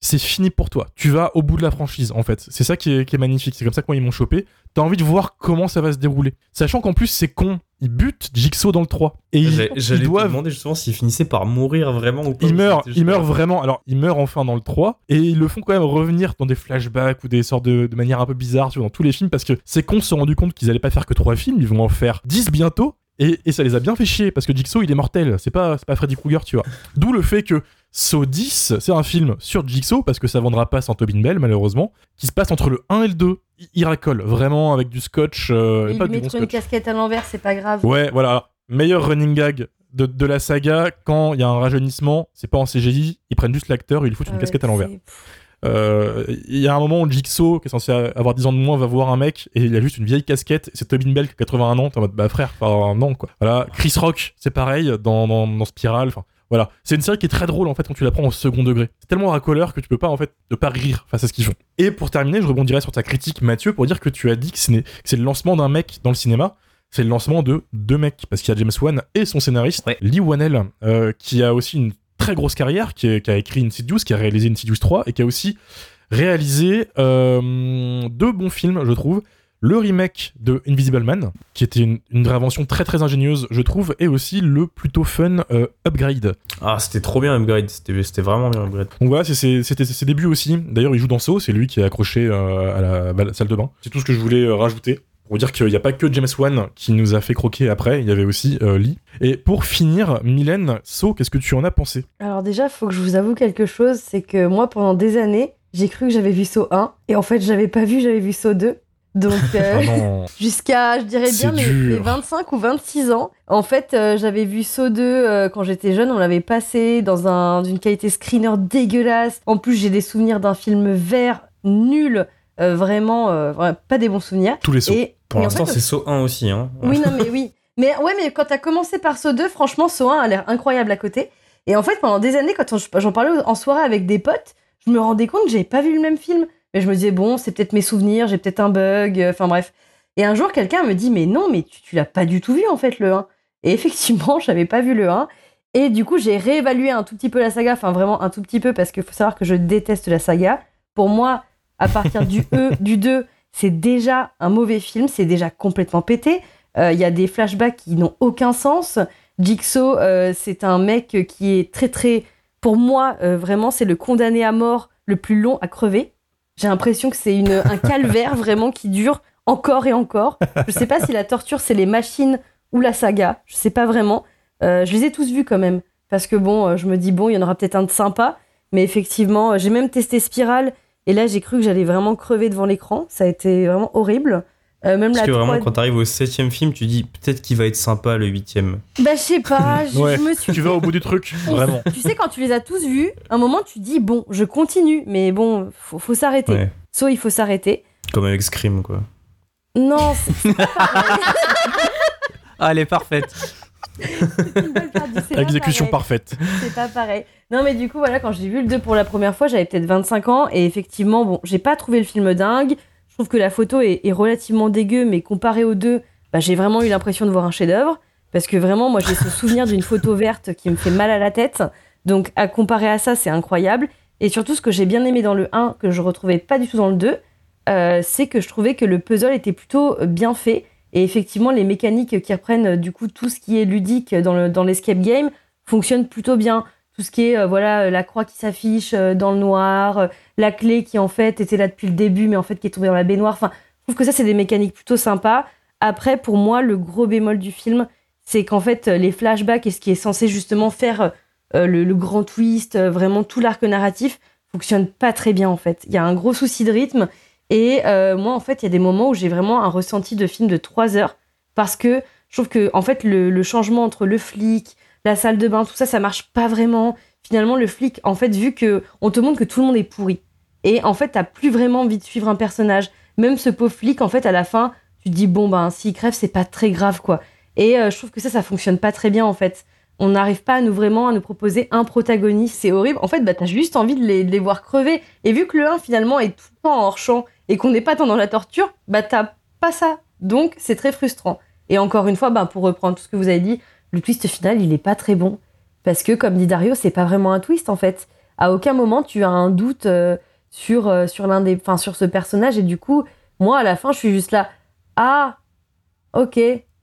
c'est fini pour toi. Tu vas au bout de la franchise, en fait. C'est ça qui est, qui est magnifique. C'est comme ça que moi, ils m'ont chopé. T'as envie de voir comment ça va se dérouler. Sachant qu'en plus, c'est con. Ils butent Jigsaw dans le 3. Et ils, ils te doivent demander justement s'il finissait par mourir vraiment ou pas. il ou meurt, c'était juste il meurt pour- vraiment. Alors, il meurt enfin dans le 3 et ils le font quand même revenir dans des flashbacks ou des sortes de, de manière un peu bizarre tu vois, dans tous les films parce que ces cons se sont rendus compte qu'ils allaient pas faire que 3 films, ils vont en faire 10 bientôt. Et, et ça les a bien fait chier parce que Jigsaw il est mortel, c'est pas, pas Freddy Krueger, tu vois. D'où le fait que Saw 10, c'est un film sur Jigsaw parce que ça vendra pas sans Tobin Bell malheureusement, qui se passe entre le 1 et le 2. Il, racole vraiment avec du scotch, euh, Il pas lui du bon mettre une casquette à l'envers, c'est pas grave. Ouais, voilà. Meilleur running gag de, de la saga, quand il y a un rajeunissement, c'est pas en CGI, ils prennent juste l'acteur et ils foutent Ah une ouais, casquette à l'envers. C'est- Euh, Il y a un moment où Jigsaw, qui est censé avoir 10 ans de moins, va voir un mec et il a juste une vieille casquette. C'est Tobin Bell qui a 81 ans. T'es en mode, bah frère, enfin non quoi. Voilà. Chris Rock, c'est pareil dans, dans, dans Spiral. Enfin, voilà. C'est une série qui est très drôle en fait quand tu la prends au second degré. C'est tellement racoleur que tu peux pas en fait ne pas rire face à ce qu'ils font. Et pour terminer, je rebondirai sur ta critique, Mathieu, pour dire que tu as dit que c'est le lancement d'un mec dans le cinéma. C'est le lancement de deux mecs parce qu'il y a James Wan et son scénariste Ouais. Lee Wanell euh, qui a aussi une très grosse carrière, qui, est- qui a écrit Insidious, qui a réalisé Insidious 3 et qui a aussi réalisé euh, deux bons films, je trouve. Le remake de Invisible Man, qui était une, une invention très très ingénieuse, je trouve, et aussi le plutôt fun euh, Upgrade. Ah, c'était trop bien Upgrade, c'était vraiment bien Upgrade. Donc voilà, c'est- c'était ses débuts aussi. D'ailleurs, il joue dans Saw, c'est lui qui est accroché euh, à la, la salle de bain. C'est tout ce que je voulais rajouter. Pour dire qu'il n'y a pas que James Wan qui nous a fait croquer après, il y avait aussi euh, Lee. Et pour finir, Mylène, Saw, qu'est-ce que tu en as pensé? Alors déjà, faut que je vous avoue quelque chose, c'est que moi, pendant des années, j'ai cru que j'avais vu Saw 1, et en fait, j'avais pas vu, j'avais vu Saw 2. Donc, euh, Ah jusqu'à, je dirais bien, mes, mes 25 ou 26 ans. En fait, euh, j'avais vu Saw 2 euh, quand j'étais jeune, on l'avait passé dans un, d'une qualité screener dégueulasse. En plus, j'ai des souvenirs d'un film vert nul, vraiment, euh, vraiment pas des bons souvenirs. Tous les sauts. Et, Pour en l'instant, fait, c'est Saw 1 aussi. Hein. oui, non, mais oui. Mais ouais, mais quand t'as commencé par Saw 2, franchement, Saw 1 a l'air incroyable à côté. Et en fait, pendant des années, quand j'en parlais en soirée avec des potes, je me rendais compte que j'avais pas vu le même film. Mais je me disais, bon, c'est peut-être mes souvenirs, j'ai peut-être un bug, euh, enfin bref. Et un jour, quelqu'un me dit, mais non, mais tu, tu l'as pas du tout vu en fait, le 1. Et effectivement, j'avais pas vu le 1. Et du coup, j'ai réévalué un tout petit peu la saga, enfin vraiment un tout petit peu, parce qu'il faut savoir que je déteste la saga. Pour moi, à partir du E, du 2, c'est déjà un mauvais film, c'est déjà complètement pété. Euh, Il y a des flashbacks qui n'ont aucun sens. Jigsaw, euh, c'est un mec qui est très très, pour moi euh, vraiment, c'est le condamné à mort le plus long à crever. J'ai l'impression que c'est un calvaire vraiment qui dure encore et encore. Je sais pas si la torture c'est les machines ou la saga. Je sais pas vraiment. Je les ai tous vus quand même parce que bon, je me dis bon, il y en aura peut-être un de sympa. Mais effectivement, j'ai même testé Spiral et là j'ai cru que j'allais vraiment crever devant l'écran. Ça a été vraiment horrible. Euh, même Parce que vraiment, 3D quand t'arrives au septième film, tu dis peut-être qu'il va être sympa le huitième. Bah je sais pas, je, Ouais, je me suis Tu vas au bout du truc, vraiment. tu sais, quand tu les as tous vus, à un moment, tu dis, bon, je continue, mais bon, faut, faut s'arrêter. Ouais. Soit il faut s'arrêter. Comme avec Scream, quoi. Non, c'est c'est pas pareil. Ah, elle est parfaite. Exécution parfaite. C'est pas pareil. Non, mais du coup, voilà, quand j'ai vu le 2 pour la première fois, j'avais peut-être 25 ans, et effectivement, bon, j'ai pas trouvé le film dingue. Je trouve que la photo est, est relativement dégueu, mais comparé aux deux, bah, j'ai vraiment eu l'impression de voir un chef-d'œuvre. Parce que vraiment, moi, j'ai ce souvenir d'une photo verte qui me fait mal à la tête. Donc, à comparer à ça, c'est incroyable. Et surtout, ce que j'ai bien aimé dans le 1, que je retrouvais pas du tout dans le 2, euh, c'est que je trouvais que le puzzle était plutôt bien fait. Et effectivement, les mécaniques qui reprennent euh, du coup tout ce qui est ludique dans le- dans l'escape game fonctionnent plutôt bien. Tout ce qui est euh, voilà euh, la croix qui s'affiche dans le noir, la clé qui en fait était là depuis le début mais en fait qui est tombée dans la baignoire. Enfin, je trouve que ça c'est des mécaniques plutôt sympas. Après, pour moi, le gros bémol du film, c'est qu'en fait les flashbacks et ce qui est censé justement faire le, grand twist, vraiment tout l'arc narratif, fonctionne pas très bien en fait. Il y a un gros souci de rythme et euh, moi en fait il y a des moments où j'ai vraiment un ressenti de film de 3 heures parce que je trouve que en fait le, changement entre le flic, la salle de bain, tout ça ça marche pas vraiment. Finalement le flic en fait vu que on te montre que tout le monde est pourri et en fait t'as plus vraiment envie de suivre un personnage. Même ce pauvre flic en fait à la fin tu te dis bon ben s'il crève c'est pas très grave quoi. Et euh, je trouve que ça ça fonctionne pas très bien en fait on n'arrive pas à nous vraiment à nous proposer un protagoniste, c'est horrible. En fait, bah, t'as juste envie de les, voir crever. Et vu que le 1 finalement est tout le temps hors champ et qu'on n'est pas tant dans la torture, bah t'as pas ça. Donc c'est très frustrant. Et encore une fois, bah, pour reprendre tout ce que vous avez dit, le twist final il est pas très bon. Parce que comme dit Dario, c'est pas vraiment un twist en fait. À aucun moment tu as un doute euh, sur, euh, sur l'un des, enfin, sur ce personnage. Et du coup, moi à la fin, je suis juste là. Ah, ok.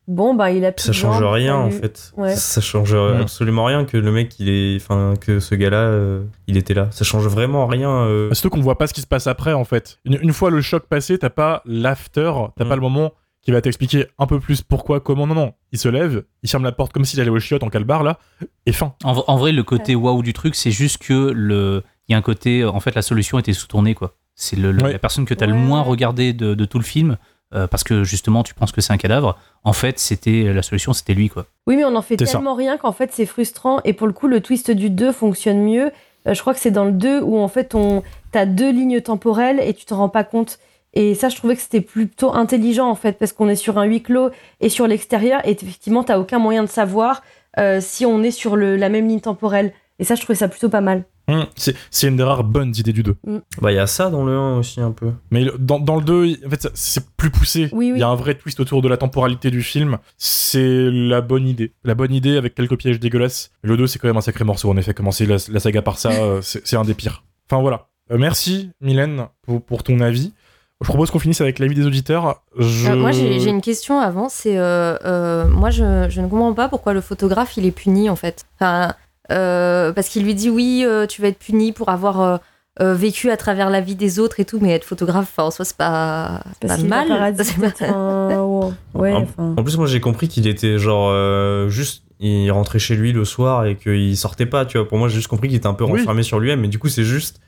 Bon, bah il a plus Ça change rien en fait. Ouais. Ça change Mm. absolument rien que le mec, il est, enfin que ce gars-là, euh, il était là. Ça change vraiment rien. euh. Surtout qu'on voit pas ce qui se passe après, en fait. Une, une fois le choc passé, t'as pas l'after, t'as Mm. pas le moment qui va t'expliquer un peu plus pourquoi, comment. Non, non. Il se lève, il ferme la porte comme s'il allait au chiottes en calbar, là, et fin. En, vrai, le côté waouh du truc, c'est juste que le, il y a un côté, en fait, la solution était sous-tournée, quoi. C'est le, le- Ouais. la personne que tu as le moins regardé de, de tout le film, euh, parce que justement, tu penses que c'est un cadavre. En fait, c'était la solution, c'était lui, quoi. Oui, mais on en fait ça. tellement rien qu'en fait c'est frustrant. Et pour le coup, le twist du 2 fonctionne mieux. Euh, je crois que c'est dans le 2 où en fait on t'as deux lignes temporelles et tu t'en rends pas compte. Et ça, je trouvais que c'était plutôt intelligent en fait, parce qu'on est sur un huis clos et sur l'extérieur, et effectivement, t'as aucun moyen de savoir euh, si on est sur le, la même ligne temporelle. Et ça, je trouvais ça plutôt pas mal. Hum, C'est c'est une des rares bonnes idées du 2. Bah il y a ça dans le 1 aussi un peu. Mais le- dans, dans le 2, il- en fait, c'est plus poussé. Oui, oui. Il y a un vrai twist autour de la temporalité du film. C'est la bonne idée. La bonne idée avec quelques pièges dégueulasses. Le 2, c'est quand même un sacré morceau, en effet. Commencer la, la saga par ça, euh, c'est c'est un des pires. Enfin voilà. Euh, merci, Mylène, pour, pour ton avis. Je propose qu'on finisse avec l'avis des auditeurs. Je... Euh, moi, j'ai j'ai une question avant. C'est euh, euh, moi, je, je ne comprends pas pourquoi le photographe il est puni en fait. Enfin, parce qu'il lui dit oui, euh, tu vas être puni pour avoir euh, euh, vécu à travers la vie des autres et tout, mais être photographe, en soi, c'est pas, pas mal. a paradis, C'est pas- un- ouais, En- plus, moi j'ai compris qu'il était genre euh, juste, il rentrait chez lui le soir et qu'il sortait pas. Tu vois, pour moi j'ai juste compris qu'il était un peu Oui. renfermé sur lui-même. Mais du coup, c'est juste,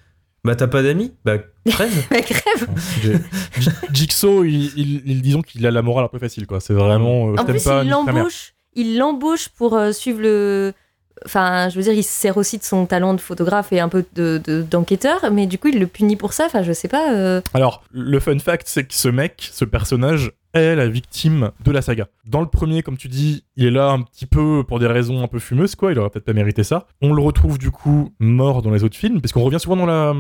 bah t'as pas d'amis, bah crève. Mais crève. Jigsaw, il, il- il- disons qu'il a la morale un peu facile, quoi. C'est vraiment. euh, je En t'aime plus, pas, il l'embauche. Il l'embauche pour euh, suivre le. Enfin, je veux dire, il se sert aussi de son talent de photographe et un peu de- de- d'enquêteur, mais du coup, il le punit pour ça. Enfin, je sais pas. euh, Alors, le fun fact, c'est que ce mec, ce personnage, est la victime de la saga. Dans le premier, comme tu dis, il est là un petit peu pour des raisons un peu fumeuses, quoi. Il aurait peut-être pas mérité ça. On le retrouve du coup mort dans les autres films, parce qu'on revient souvent dans la,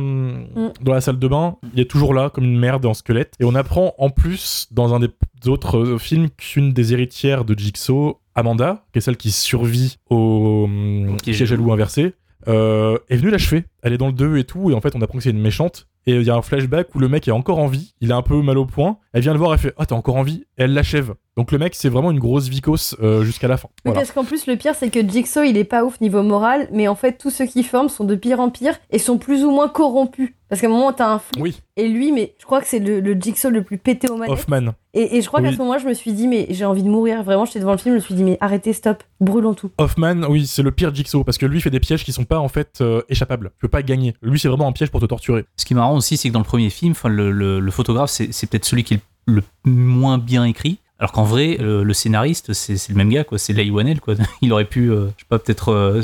dans la salle de bain. Il est toujours là, comme une merde en squelette. Et on apprend en plus, dans un des autres euh, films, qu'une des héritières de Jigsaw, Amanda, qui est celle qui survit au hum, Piège à loup inversé, euh, est venue l'achever. Elle est dans le 2 et tout, et en fait, on apprend que c'est une méchante. Et il y a un flashback où le mec est encore en vie, il a un peu mal au poing. Elle vient le voir, elle fait Ah, t'es encore en vie? Et elle l'achève. Donc le mec, c'est vraiment une grosse vicose euh, jusqu'à la fin. Oui, Voilà. parce qu'en plus, le pire, c'est que Jigsaw, il est pas ouf niveau moral, mais en fait, tous ceux qui forment sont de pire en pire et sont plus ou moins corrompus. Parce qu'à un moment, t'as un flic, Oui, et lui, mais je crois que c'est le, le Jigsaw le plus pété au manettes. Hoffman. Et, et je crois qu'à Oui. ce moment-là, je me suis dit, mais j'ai envie de mourir. Vraiment, j'étais devant le film, je me suis dit, mais arrêtez, stop, brûlons tout. Hoffman, oui, c'est le pire Jigsaw parce que lui fait des pièges qui sont pas en fait euh, échappables. Tu peux pas gagner. Lui, c'est vraiment un piège pour te torturer. Ce qui est marrant aussi, c'est que dans le premier film, enfin, le, le- le photographe, c'est c'est peut-être celui qui est le moins bien écrit. Alors qu'en vrai, euh, le scénariste, c'est le même gars, quoi. C'est Leigh Whannell, quoi. Il aurait pu, euh, je sais pas, peut-être euh,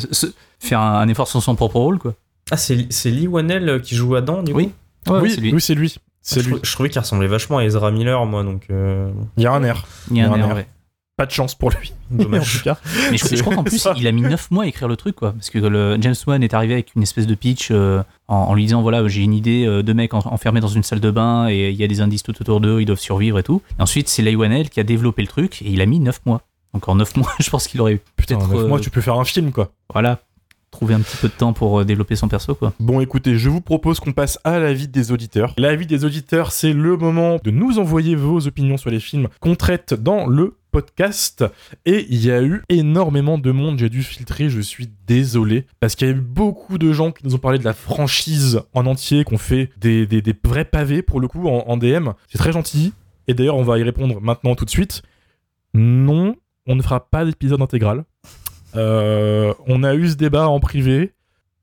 faire un, un effort sur son propre rôle, quoi. Ah, c'est c'est Lee Whannell qui joue Adam, du Oui. coup? Ouais, oui, c'est lui. oui, c'est lui. Je, lui. trou- je trouvais qu'il ressemblait vachement à Ezra Miller, moi, donc euh, Il y a un air. Il y a un Il y a un air, air. ouais. Pas de chance pour lui. en dommage. tout cas. Mais je, crois qu'en plus, ça. il a mis 9 mois à écrire le truc, quoi. Parce que le James Wan est arrivé avec une espèce de pitch euh, en, en lui disant voilà, j'ai une idée euh, de mecs en- enfermés dans une salle de bain et il y a des indices tout autour d'eux, ils doivent survivre et tout. Et ensuite, c'est Leigh Whannell qui a développé le truc et il a mis 9 mois. Donc en 9 mois, je pense qu'il aurait peut-être. neuf euh, mois, tu peux faire un film, quoi. Voilà, trouvé un petit peu de temps pour euh, développer son perso, quoi. Bon, écoutez, je vous propose qu'on passe à l'avis des auditeurs. L'avis des auditeurs, c'est le moment de nous envoyer vos opinions sur les films qu'on traite dans le podcast. Et il y a eu énormément de monde, j'ai dû filtrer, je suis désolé. Parce qu'il y a eu beaucoup de gens qui nous ont parlé de la franchise en entier, qui ont fait des, des- vrais pavés pour le coup en DM. C'est très gentil. Et d'ailleurs, on va y répondre maintenant tout de suite. Non, on ne fera pas d'épisode intégral. Euh, on a eu ce débat en privé.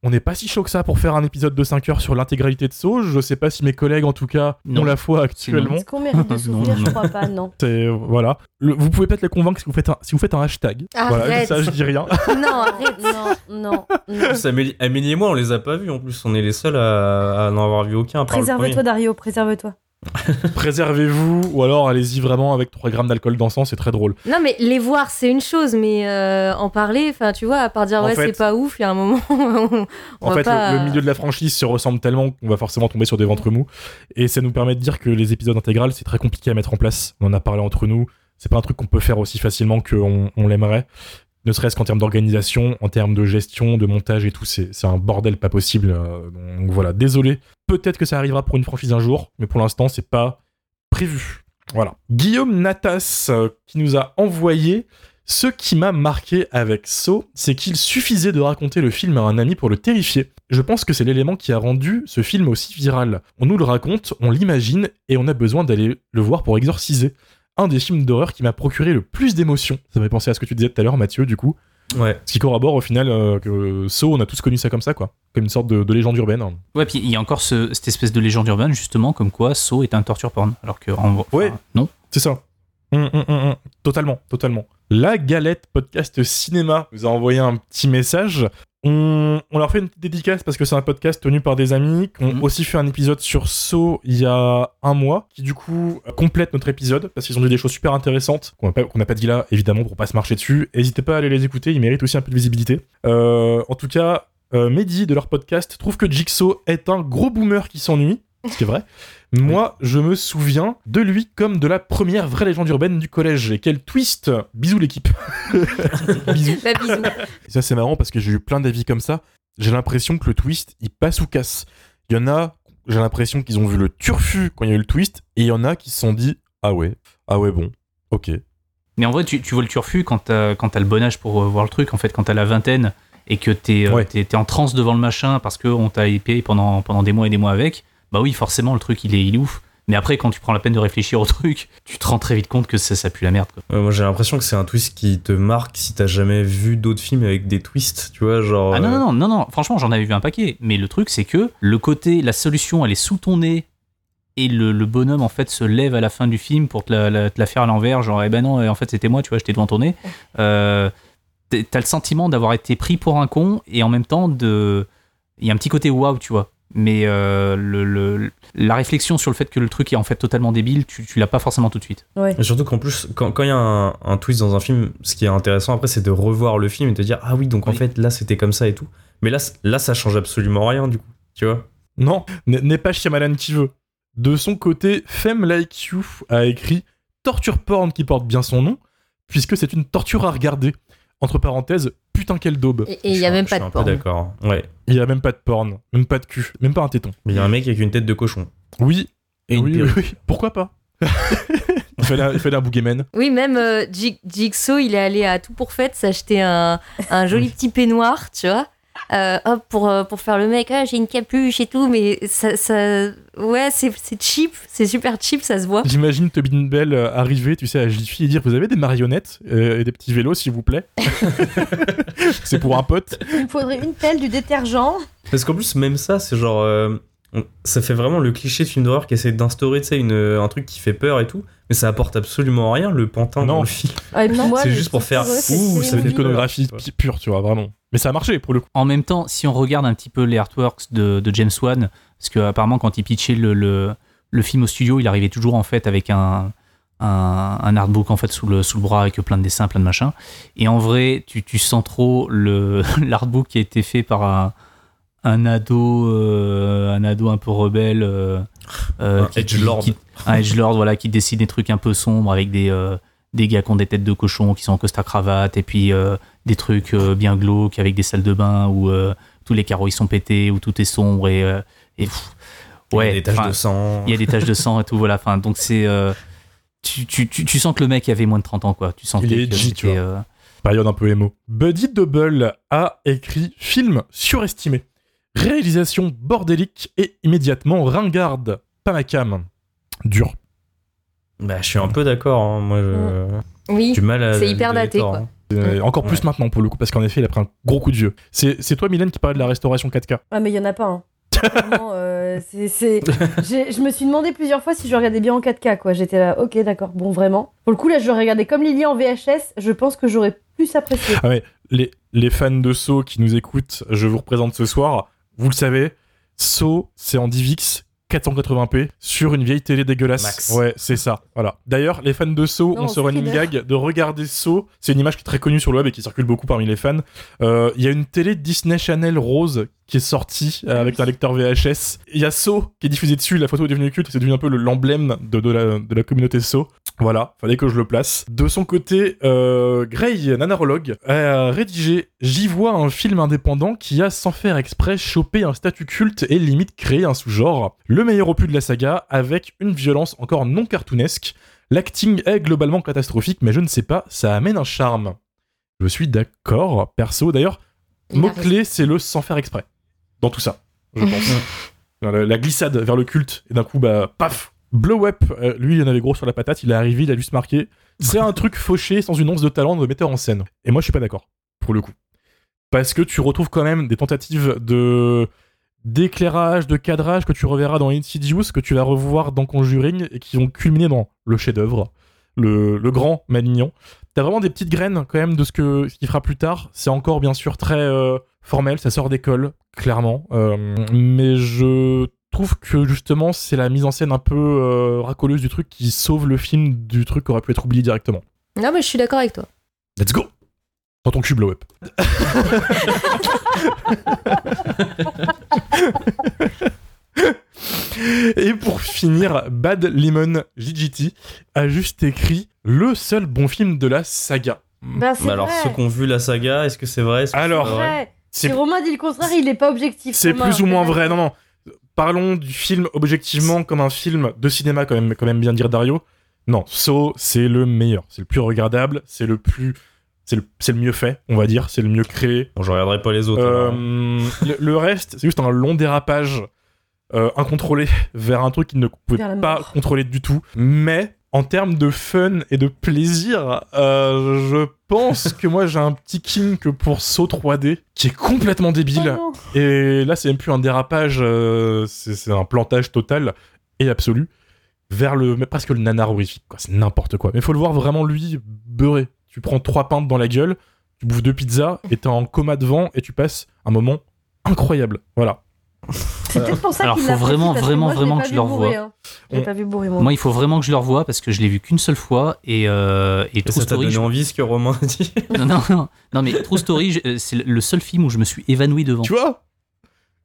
On n'est pas si chaud que ça pour faire un épisode de 5 heures sur l'intégralité de Saw. Je sais pas si mes collègues, en tout cas, Non. ont la foi actuellement. Est-ce qu'on mérite de Non, souffrir non. Je crois pas, non. C'est- voilà. Le- vous pouvez peut-être les convaincre si vous faites un, si vous faites un hashtag. Voilà, Arrête. ça, je dis rien. Non, arrête. Non, non, non. En plus, Amélie, Amélie et moi, on les a pas vus. En plus, on est les seuls à, à n'en avoir vu aucun. Préserve-toi. Dario, préserve-toi. Préservez-vous, ou alors allez-y vraiment avec 3 grammes d'alcool dansant, c'est très drôle. Non, mais les voir, c'est une chose, mais euh, en parler, enfin, tu vois, à part dire En ouais, fait- c'est pas ouf, il y a un moment. on, on En fait, pas- le, le milieu de la franchise se ressemble tellement qu'on va forcément tomber sur des ventres mous. Et ça nous permet de dire que les épisodes intégrales, c'est très compliqué à mettre en place. On en a parlé entre nous. C'est pas un truc qu'on peut faire aussi facilement qu'on on l'aimerait. Ne serait-ce qu'en termes d'organisation, en termes de gestion, de montage et tout, c'est c'est un bordel pas possible. Euh, Donc voilà, désolé. Peut-être que ça arrivera pour une franchise un jour, mais pour l'instant, c'est pas prévu. Voilà. Guillaume Natas, euh, qui nous a envoyé ce qui m'a marqué avec So, c'est qu'il suffisait de raconter le film à un ami pour le terrifier. Je pense que c'est l'élément qui a rendu ce film aussi viral. On nous le raconte, on l'imagine, et on a besoin d'aller le voir pour exorciser. Un des films d'horreur qui m'a procuré le plus d'émotions. Ça m'a fait penser à ce que tu disais tout à l'heure, Mathieu, du coup. Ouais. Ce qui corrobore au final euh, que So, on a tous connu ça comme ça, quoi. Comme une sorte de, de légende urbaine. Ouais, puis il y a encore ce- cette espèce de légende urbaine, justement, comme quoi So est un torture porn. Alors que, en, enfin, Ouais. non. C'est ça. Hum, hum, hum. Totalement, totalement. La Galette Podcast Cinéma nous a envoyé un petit message. On, on leur fait une petite dédicace parce que c'est un podcast tenu par des amis qui ont Mhm. aussi fait un épisode sur So il y a un mois, qui du coup euh, complète notre épisode parce qu'ils ont dit des choses super intéressantes qu'on n'a pas, qu'on n'a pas dit là, évidemment, pour pas se marcher dessus. N'hésitez pas à aller les écouter, ils méritent aussi un peu de visibilité. Euh, en tout cas, euh, Mehdi de leur podcast trouve que Jigsaw est un gros boomer qui s'ennuie, ce qui est vrai. Moi, je me souviens de lui comme de la première vraie légende urbaine du collège. Et quel twist Bisous l'équipe Bisous. Bah, bisous. Et ça, c'est marrant parce que j'ai eu plein d'avis comme ça. J'ai l'impression que le twist, il passe ou casse. Il y en a, j'ai l'impression qu'ils ont vu le turfu quand il y a eu le twist. Et il y en a qui se sont dit Ah ouais, ah ouais, bon, ok. Mais en vrai, tu, tu vois le turfu quand t'as quand t'as le bon âge pour euh, voir le truc. En fait, quand t'as la vingtaine et que t'es euh, Ouais. t'es- t'es en transe devant le machin parce qu'on t'a épé pendant, pendant des mois et des mois avec, bah oui, forcément, le truc, il est, il est ouf. Mais après, quand tu prends la peine de réfléchir au truc, tu te rends très vite compte que ça, ça pue la merde. Quoi. Ouais, moi, j'ai l'impression que c'est un twist qui te marque si t'as jamais vu d'autres films avec des twists, tu vois, genre. Ah non, euh, non, non, non, non, franchement, j'en avais vu un paquet. Mais le truc, c'est que le côté, la solution, elle est sous ton nez. Et le, le bonhomme, en fait, se lève à la fin du film pour te la, la- te la faire à l'envers. Genre, eh ben non, en fait, c'était moi, tu vois, j'étais devant ton nez. Euh, T'as le sentiment d'avoir été pris pour un con. Et en même temps, de... il y a un petit côté waouh, tu vois. Mais euh, le, le- la réflexion sur le fait que le truc est en fait totalement débile, tu, tu l'as pas forcément tout de suite. Et surtout qu'en plus, quand quand il y a un, un twist dans un film, ce qui est intéressant après, c'est de revoir le film et de dire Ah oui, donc en Oui. fait, là, c'était comme ça et tout. Mais là, là, ça change absolument rien, du coup, tu vois. Non, n'est pas Shyamalan qui veut. De son côté, Femme Like You a écrit Torture porn qui porte bien son nom, puisque c'est une torture à regarder. Entre parenthèses, putain quelle daube. Et il y a même pas je suis de porn. d'accord. Ouais. Il y a même pas de porn, même pas de cul, même pas un téton. Mais il y a un mec avec une tête de cochon. Oui, Et une oui, oui, perruque. oui, pourquoi pas? Fallait, un- il fallait un boogeyman. Oui, même euh, Jig- Jigsaw, il est allé à tout pour fête s'acheter un, un joli petit peignoir, tu vois. Euh, hop, pour, euh, pour faire le mec, ah, j'ai une capuche et tout, mais ça. ça ouais, c'est c'est cheap, c'est super cheap, ça se voit. J'imagine Tobin Bell euh, arriver, tu sais, à Jiffy et dire Vous avez des marionnettes euh, et des petits vélos, s'il vous plaît C'est pour un pote. Il me faudrait une pelle, du détergent. Parce qu'en plus, même ça, c'est genre. euh, ça fait vraiment le cliché de film d'horreur qui essaie d'instaurer, tu sais, une- un truc qui fait peur et tout. Mais ça apporte absolument rien, le pantin Non. dans le film. Ah, et puis moi, c'est juste pour faire, ouh, C'est une iconographie pure, tu vois, vraiment. Mais ça a marché pour le coup. En même temps, si on regarde un petit peu les artworks de, de James Wan, parce que apparemment quand il pitchait le, le, le film au studio, il arrivait toujours en fait avec un, un, un artbook en fait sous le, sous le bras avec plein de dessins, plein de machins. Et en vrai, tu, tu sens trop le l'artbook qui a été fait par un, un ado, euh, un ado un peu rebelle, euh, euh, Un edgelord. qui- un edgelord, voilà, qui dessine des trucs un peu sombres avec des euh, des gars qui ont des têtes de cochon, qui sont en costard cravate, et puis euh, des trucs euh, bien glauques avec des salles de bain où euh, tous les carreaux ils sont pétés, où tout est sombre et, euh, et pff, Il y a ouais, des taches de sang. il y a des taches de sang et tout, voilà. Enfin, donc c'est. euh, tu, tu, tu, tu sens que le mec avait moins de 30 ans, quoi. Tu sens Il est que edgy, tu vois. euh, Période un peu émo. Buddy Double a écrit film surestimé. Réalisation bordélique et immédiatement ringarde. Pas ma cam. Dur. Bah, je suis un peu d'accord. hein. Moi, je. Oui, mal à. c'est hyper daté, quoi. hein. Euh, encore plus maintenant pour le coup, parce qu'en effet, il a pris un gros coup de vieux. C'est c'est toi, Mylène, qui parlait de la restauration 4K. Ah, mais il y en a pas un. Vraiment, euh, c'est- Je me suis demandé plusieurs fois si je regardais bien en 4K, quoi. J'étais là, ok, d'accord, bon, vraiment. Pour le coup, là, je regardais comme Lily en VHS, je pense que j'aurais plus apprécié. Ah ouais, les, les fans de Saw qui nous écoutent, je vous représente ce soir. Vous le savez, Saw, c'est en DivX 480p sur une vieille télé dégueulasse. Max. Ouais, c'est ça. Voilà. D'ailleurs, les fans de Saw Non, ont ce running gag de regarder Saw. C'est une image qui est très connue sur le web et qui circule beaucoup parmi les fans. Euh, Il y a une télé Disney Channel rose qui est sortie euh, avec un lecteur VHS. Il y a Saw qui est diffusé dessus. La photo est devenue culte. C'est devenu un peu le- l'emblème de, de la, de la communauté Saw. Voilà, fallait que je le place. De son côté, euh, Gray, nanarologue, a rédigé J'y vois un film indépendant qui a, sans faire exprès, chopé un statut culte et limite créé un sous-genre. Le meilleur opus de la saga, avec une violence encore non cartoonesque. L'acting est globalement catastrophique, mais je ne sais pas, ça amène un charme. Je suis d'accord, perso. D'ailleurs, mot-clé, c'est le sans faire exprès. Dans tout ça, je pense. la, la glissade vers le culte, et d'un coup, bah, paf Blow Up, euh, lui, il en avait gros sur la patate, il est arrivé, il a juste marqué c'est un truc fauché sans une once de talent de metteur en scène. Et moi, je suis pas d'accord, pour le coup. Parce que tu retrouves quand même des tentatives de d'éclairage, de cadrage que tu reverras dans Insidious, que tu vas revoir dans Conjuring, et qui vont culminer dans le chef-d'œuvre, le, le grand Malignon. T'as vraiment des petites graines quand même de ce que ce qu'il fera plus tard. C'est encore bien sûr très euh, formel, ça sort d'école, clairement. Euh, mais je trouve que justement c'est la mise en scène un peu euh, racoleuse du truc qui sauve le film du truc qui aurait pu être oublié directement. Non, mais je suis d'accord avec toi. Let's go Dans ton cul blow up. Et pour finir, Bad Lemon GGT a juste écrit le seul bon film de la saga. Ben, c'est Mais alors, vrai. ceux qui ont vu la saga, est-ce que c'est vrai? Alors, vrai Si Romain dit le contraire, il est pas objectif. C'est plus ou moins vrai, non, non. Parlons du film objectivement comme un film de cinéma, quand même, quand même bien dire Dario. Non, So, c'est le meilleur. C'est le plus regardable, c'est le plus. C'est le, c'est le mieux fait, on va dire, c'est le mieux créé. Bon, je regarderai pas les autres. alors. Euh, le, le reste, c'est juste un long dérapage euh, incontrôlé vers un truc qu'il ne pouvait pas contrôler du tout. Mais en termes de fun et de plaisir, euh, je pense que moi j'ai un petit kink pour Saut 3D qui est complètement débile. Oh non. Et là, c'est même plus un dérapage, euh, c'est un plantage total et absolu vers le mais presque le nanar horrifique. quoi. C'est n'importe quoi. Mais faut le voir vraiment lui beurré. Tu prends trois pintes dans la gueule, tu bouffes deux pizzas et t'es en coma devant et tu passes un moment incroyable. Voilà. C'est peut-être pour ça Alors, qu'il faut vraiment, que vraiment, moi, vraiment que je le revoie. hein. Pas vu bourré, moi. Moi, il faut vraiment que je le revoie parce que je l'ai vu qu'une seule fois et, euh, et Et True ça Story. donné je- envie ce que Romain a dit Non, non, non, non, mais True Story, euh, c'est le seul film où je me suis évanoui devant. Tu vois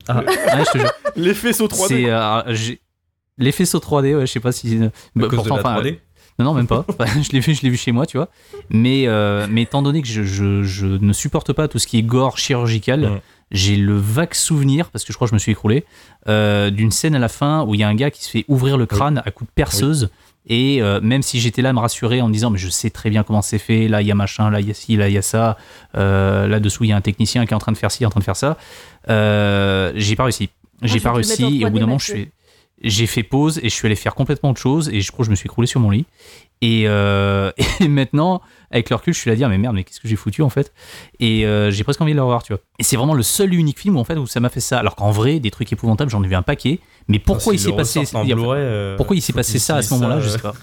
Ouais, je te jure. L'effet saut 3D. C'est euh, j'ai- l'effet saut 3D, ouais, je sais pas si. à bah, cause pourtant, de la 3D. Non, non, même pas. Enfin, je l'ai vu, je l'ai vu chez moi, tu vois. Mais, euh, mais étant donné que je, je- je ne supporte pas tout ce qui est gore chirurgical. J'ai le vague souvenir, parce que je crois que je me suis écroulé, euh, d'une scène à la fin où il y a un gars qui se fait ouvrir le crâne à coups de perceuse. Et euh, même si j'étais là à me rassurer en me disant, mais je sais très bien comment c'est fait, là il y a machin, là il y a ci, là il y a ça, euh, là-dessous il y a un technicien qui est en train de faire ci, en train de faire ça, j'ai pas réussi. J'ai pas réussi et au bout 3D, d'un moment, je suis, j'ai fait pause et je suis allé faire complètement autre chose et je crois que je me suis écroulé sur mon lit. Et, euh, et maintenant, avec le recul, je suis là à dire, mais merde, mais qu'est-ce que j'ai foutu en fait? Et euh, j'ai presque envie de le revoir, tu vois. Et c'est vraiment le seul et unique film où, en fait, où ça m'a fait ça. Alors qu'en vrai, des trucs épouvantables, j'en ai vu un paquet. Mais pourquoi il s'est passé ressortent en dire- Blu-ray, euh, Pourquoi il s'est passé ça à ce moment-là Je euh, sais pas.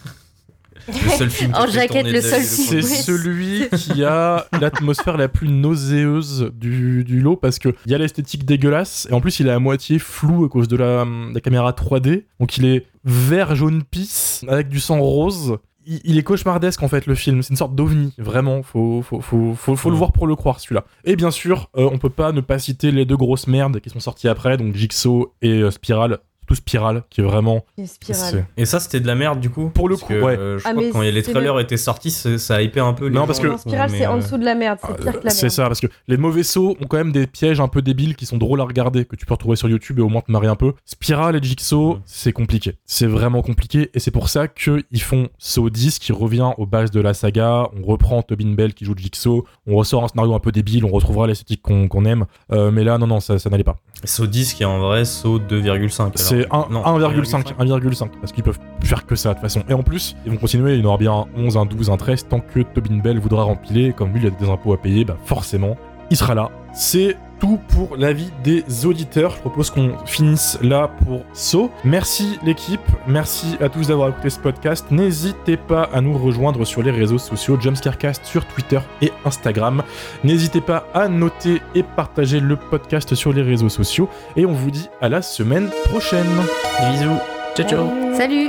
Le seul film En jaquette, le de seul film. C'est celui qui a l'atmosphère la plus nauséeuse du, du lot parce que il y a l'esthétique dégueulasse et en plus il est à moitié flou à cause de la, la caméra 3D. Donc il est vert jaune pisse avec du sang rose. Il, est cauchemardesque en fait le film. C'est une sorte d'ovni vraiment. Faut faut faut faut, le voir pour le croire celui-là. Et bien sûr euh, on peut pas ne pas citer les deux grosses merdes qui sont sorties après donc Jigsaw et euh, Spiral. Tout Spiral qui est vraiment Une c'est- spirale. Et ça, c'était de la merde du coup Pour le Parce coup, que, ouais. euh, je Ah, crois que quand les c'est trailers étaient sortis, ça a hypé un peu les Non, gens, parce que- spirale, mais, c'est en dessous de la merde. C'est Ah, pire que la C'est merde. ça, parce que les mauvais sauts ont quand même des pièges un peu débiles qui sont drôles à regarder, que tu peux retrouver sur YouTube et au moins te marrer un peu. Spiral et Jigsaw, c'est compliqué. C'est vraiment compliqué, et c'est pour ça qu'ils font Saw 10 qui revient aux bases de la saga. On reprend Tobin Bell qui joue Jigsaw, on ressort un scénario un peu débile, on retrouvera l'esthétique qu'on qu'on aime. Euh, mais là, non, non, ça, ça n'allait pas. Saut 10 qui est en vrai Saut 2,5. Alors. C'est un- Non, 1,5, 1,5, parce qu'ils peuvent faire que ça de toute façon. Et en plus, ils vont continuer, il y en aura bien un 11, un 12, un 13, tant que Tobin Bell voudra rempiler, comme lui il a des impôts à payer, bah forcément, il sera là. C'est tout pour l'avis des auditeurs. Je propose qu'on finisse là pour So. Merci l'équipe, merci à tous d'avoir écouté ce podcast. N'hésitez pas à nous rejoindre sur les réseaux sociaux, Jumpscarecast sur Twitter et Instagram. N'hésitez pas à noter et partager le podcast sur les réseaux sociaux. Et on vous dit à la semaine prochaine. Bisous. Ciao, ciao. Salut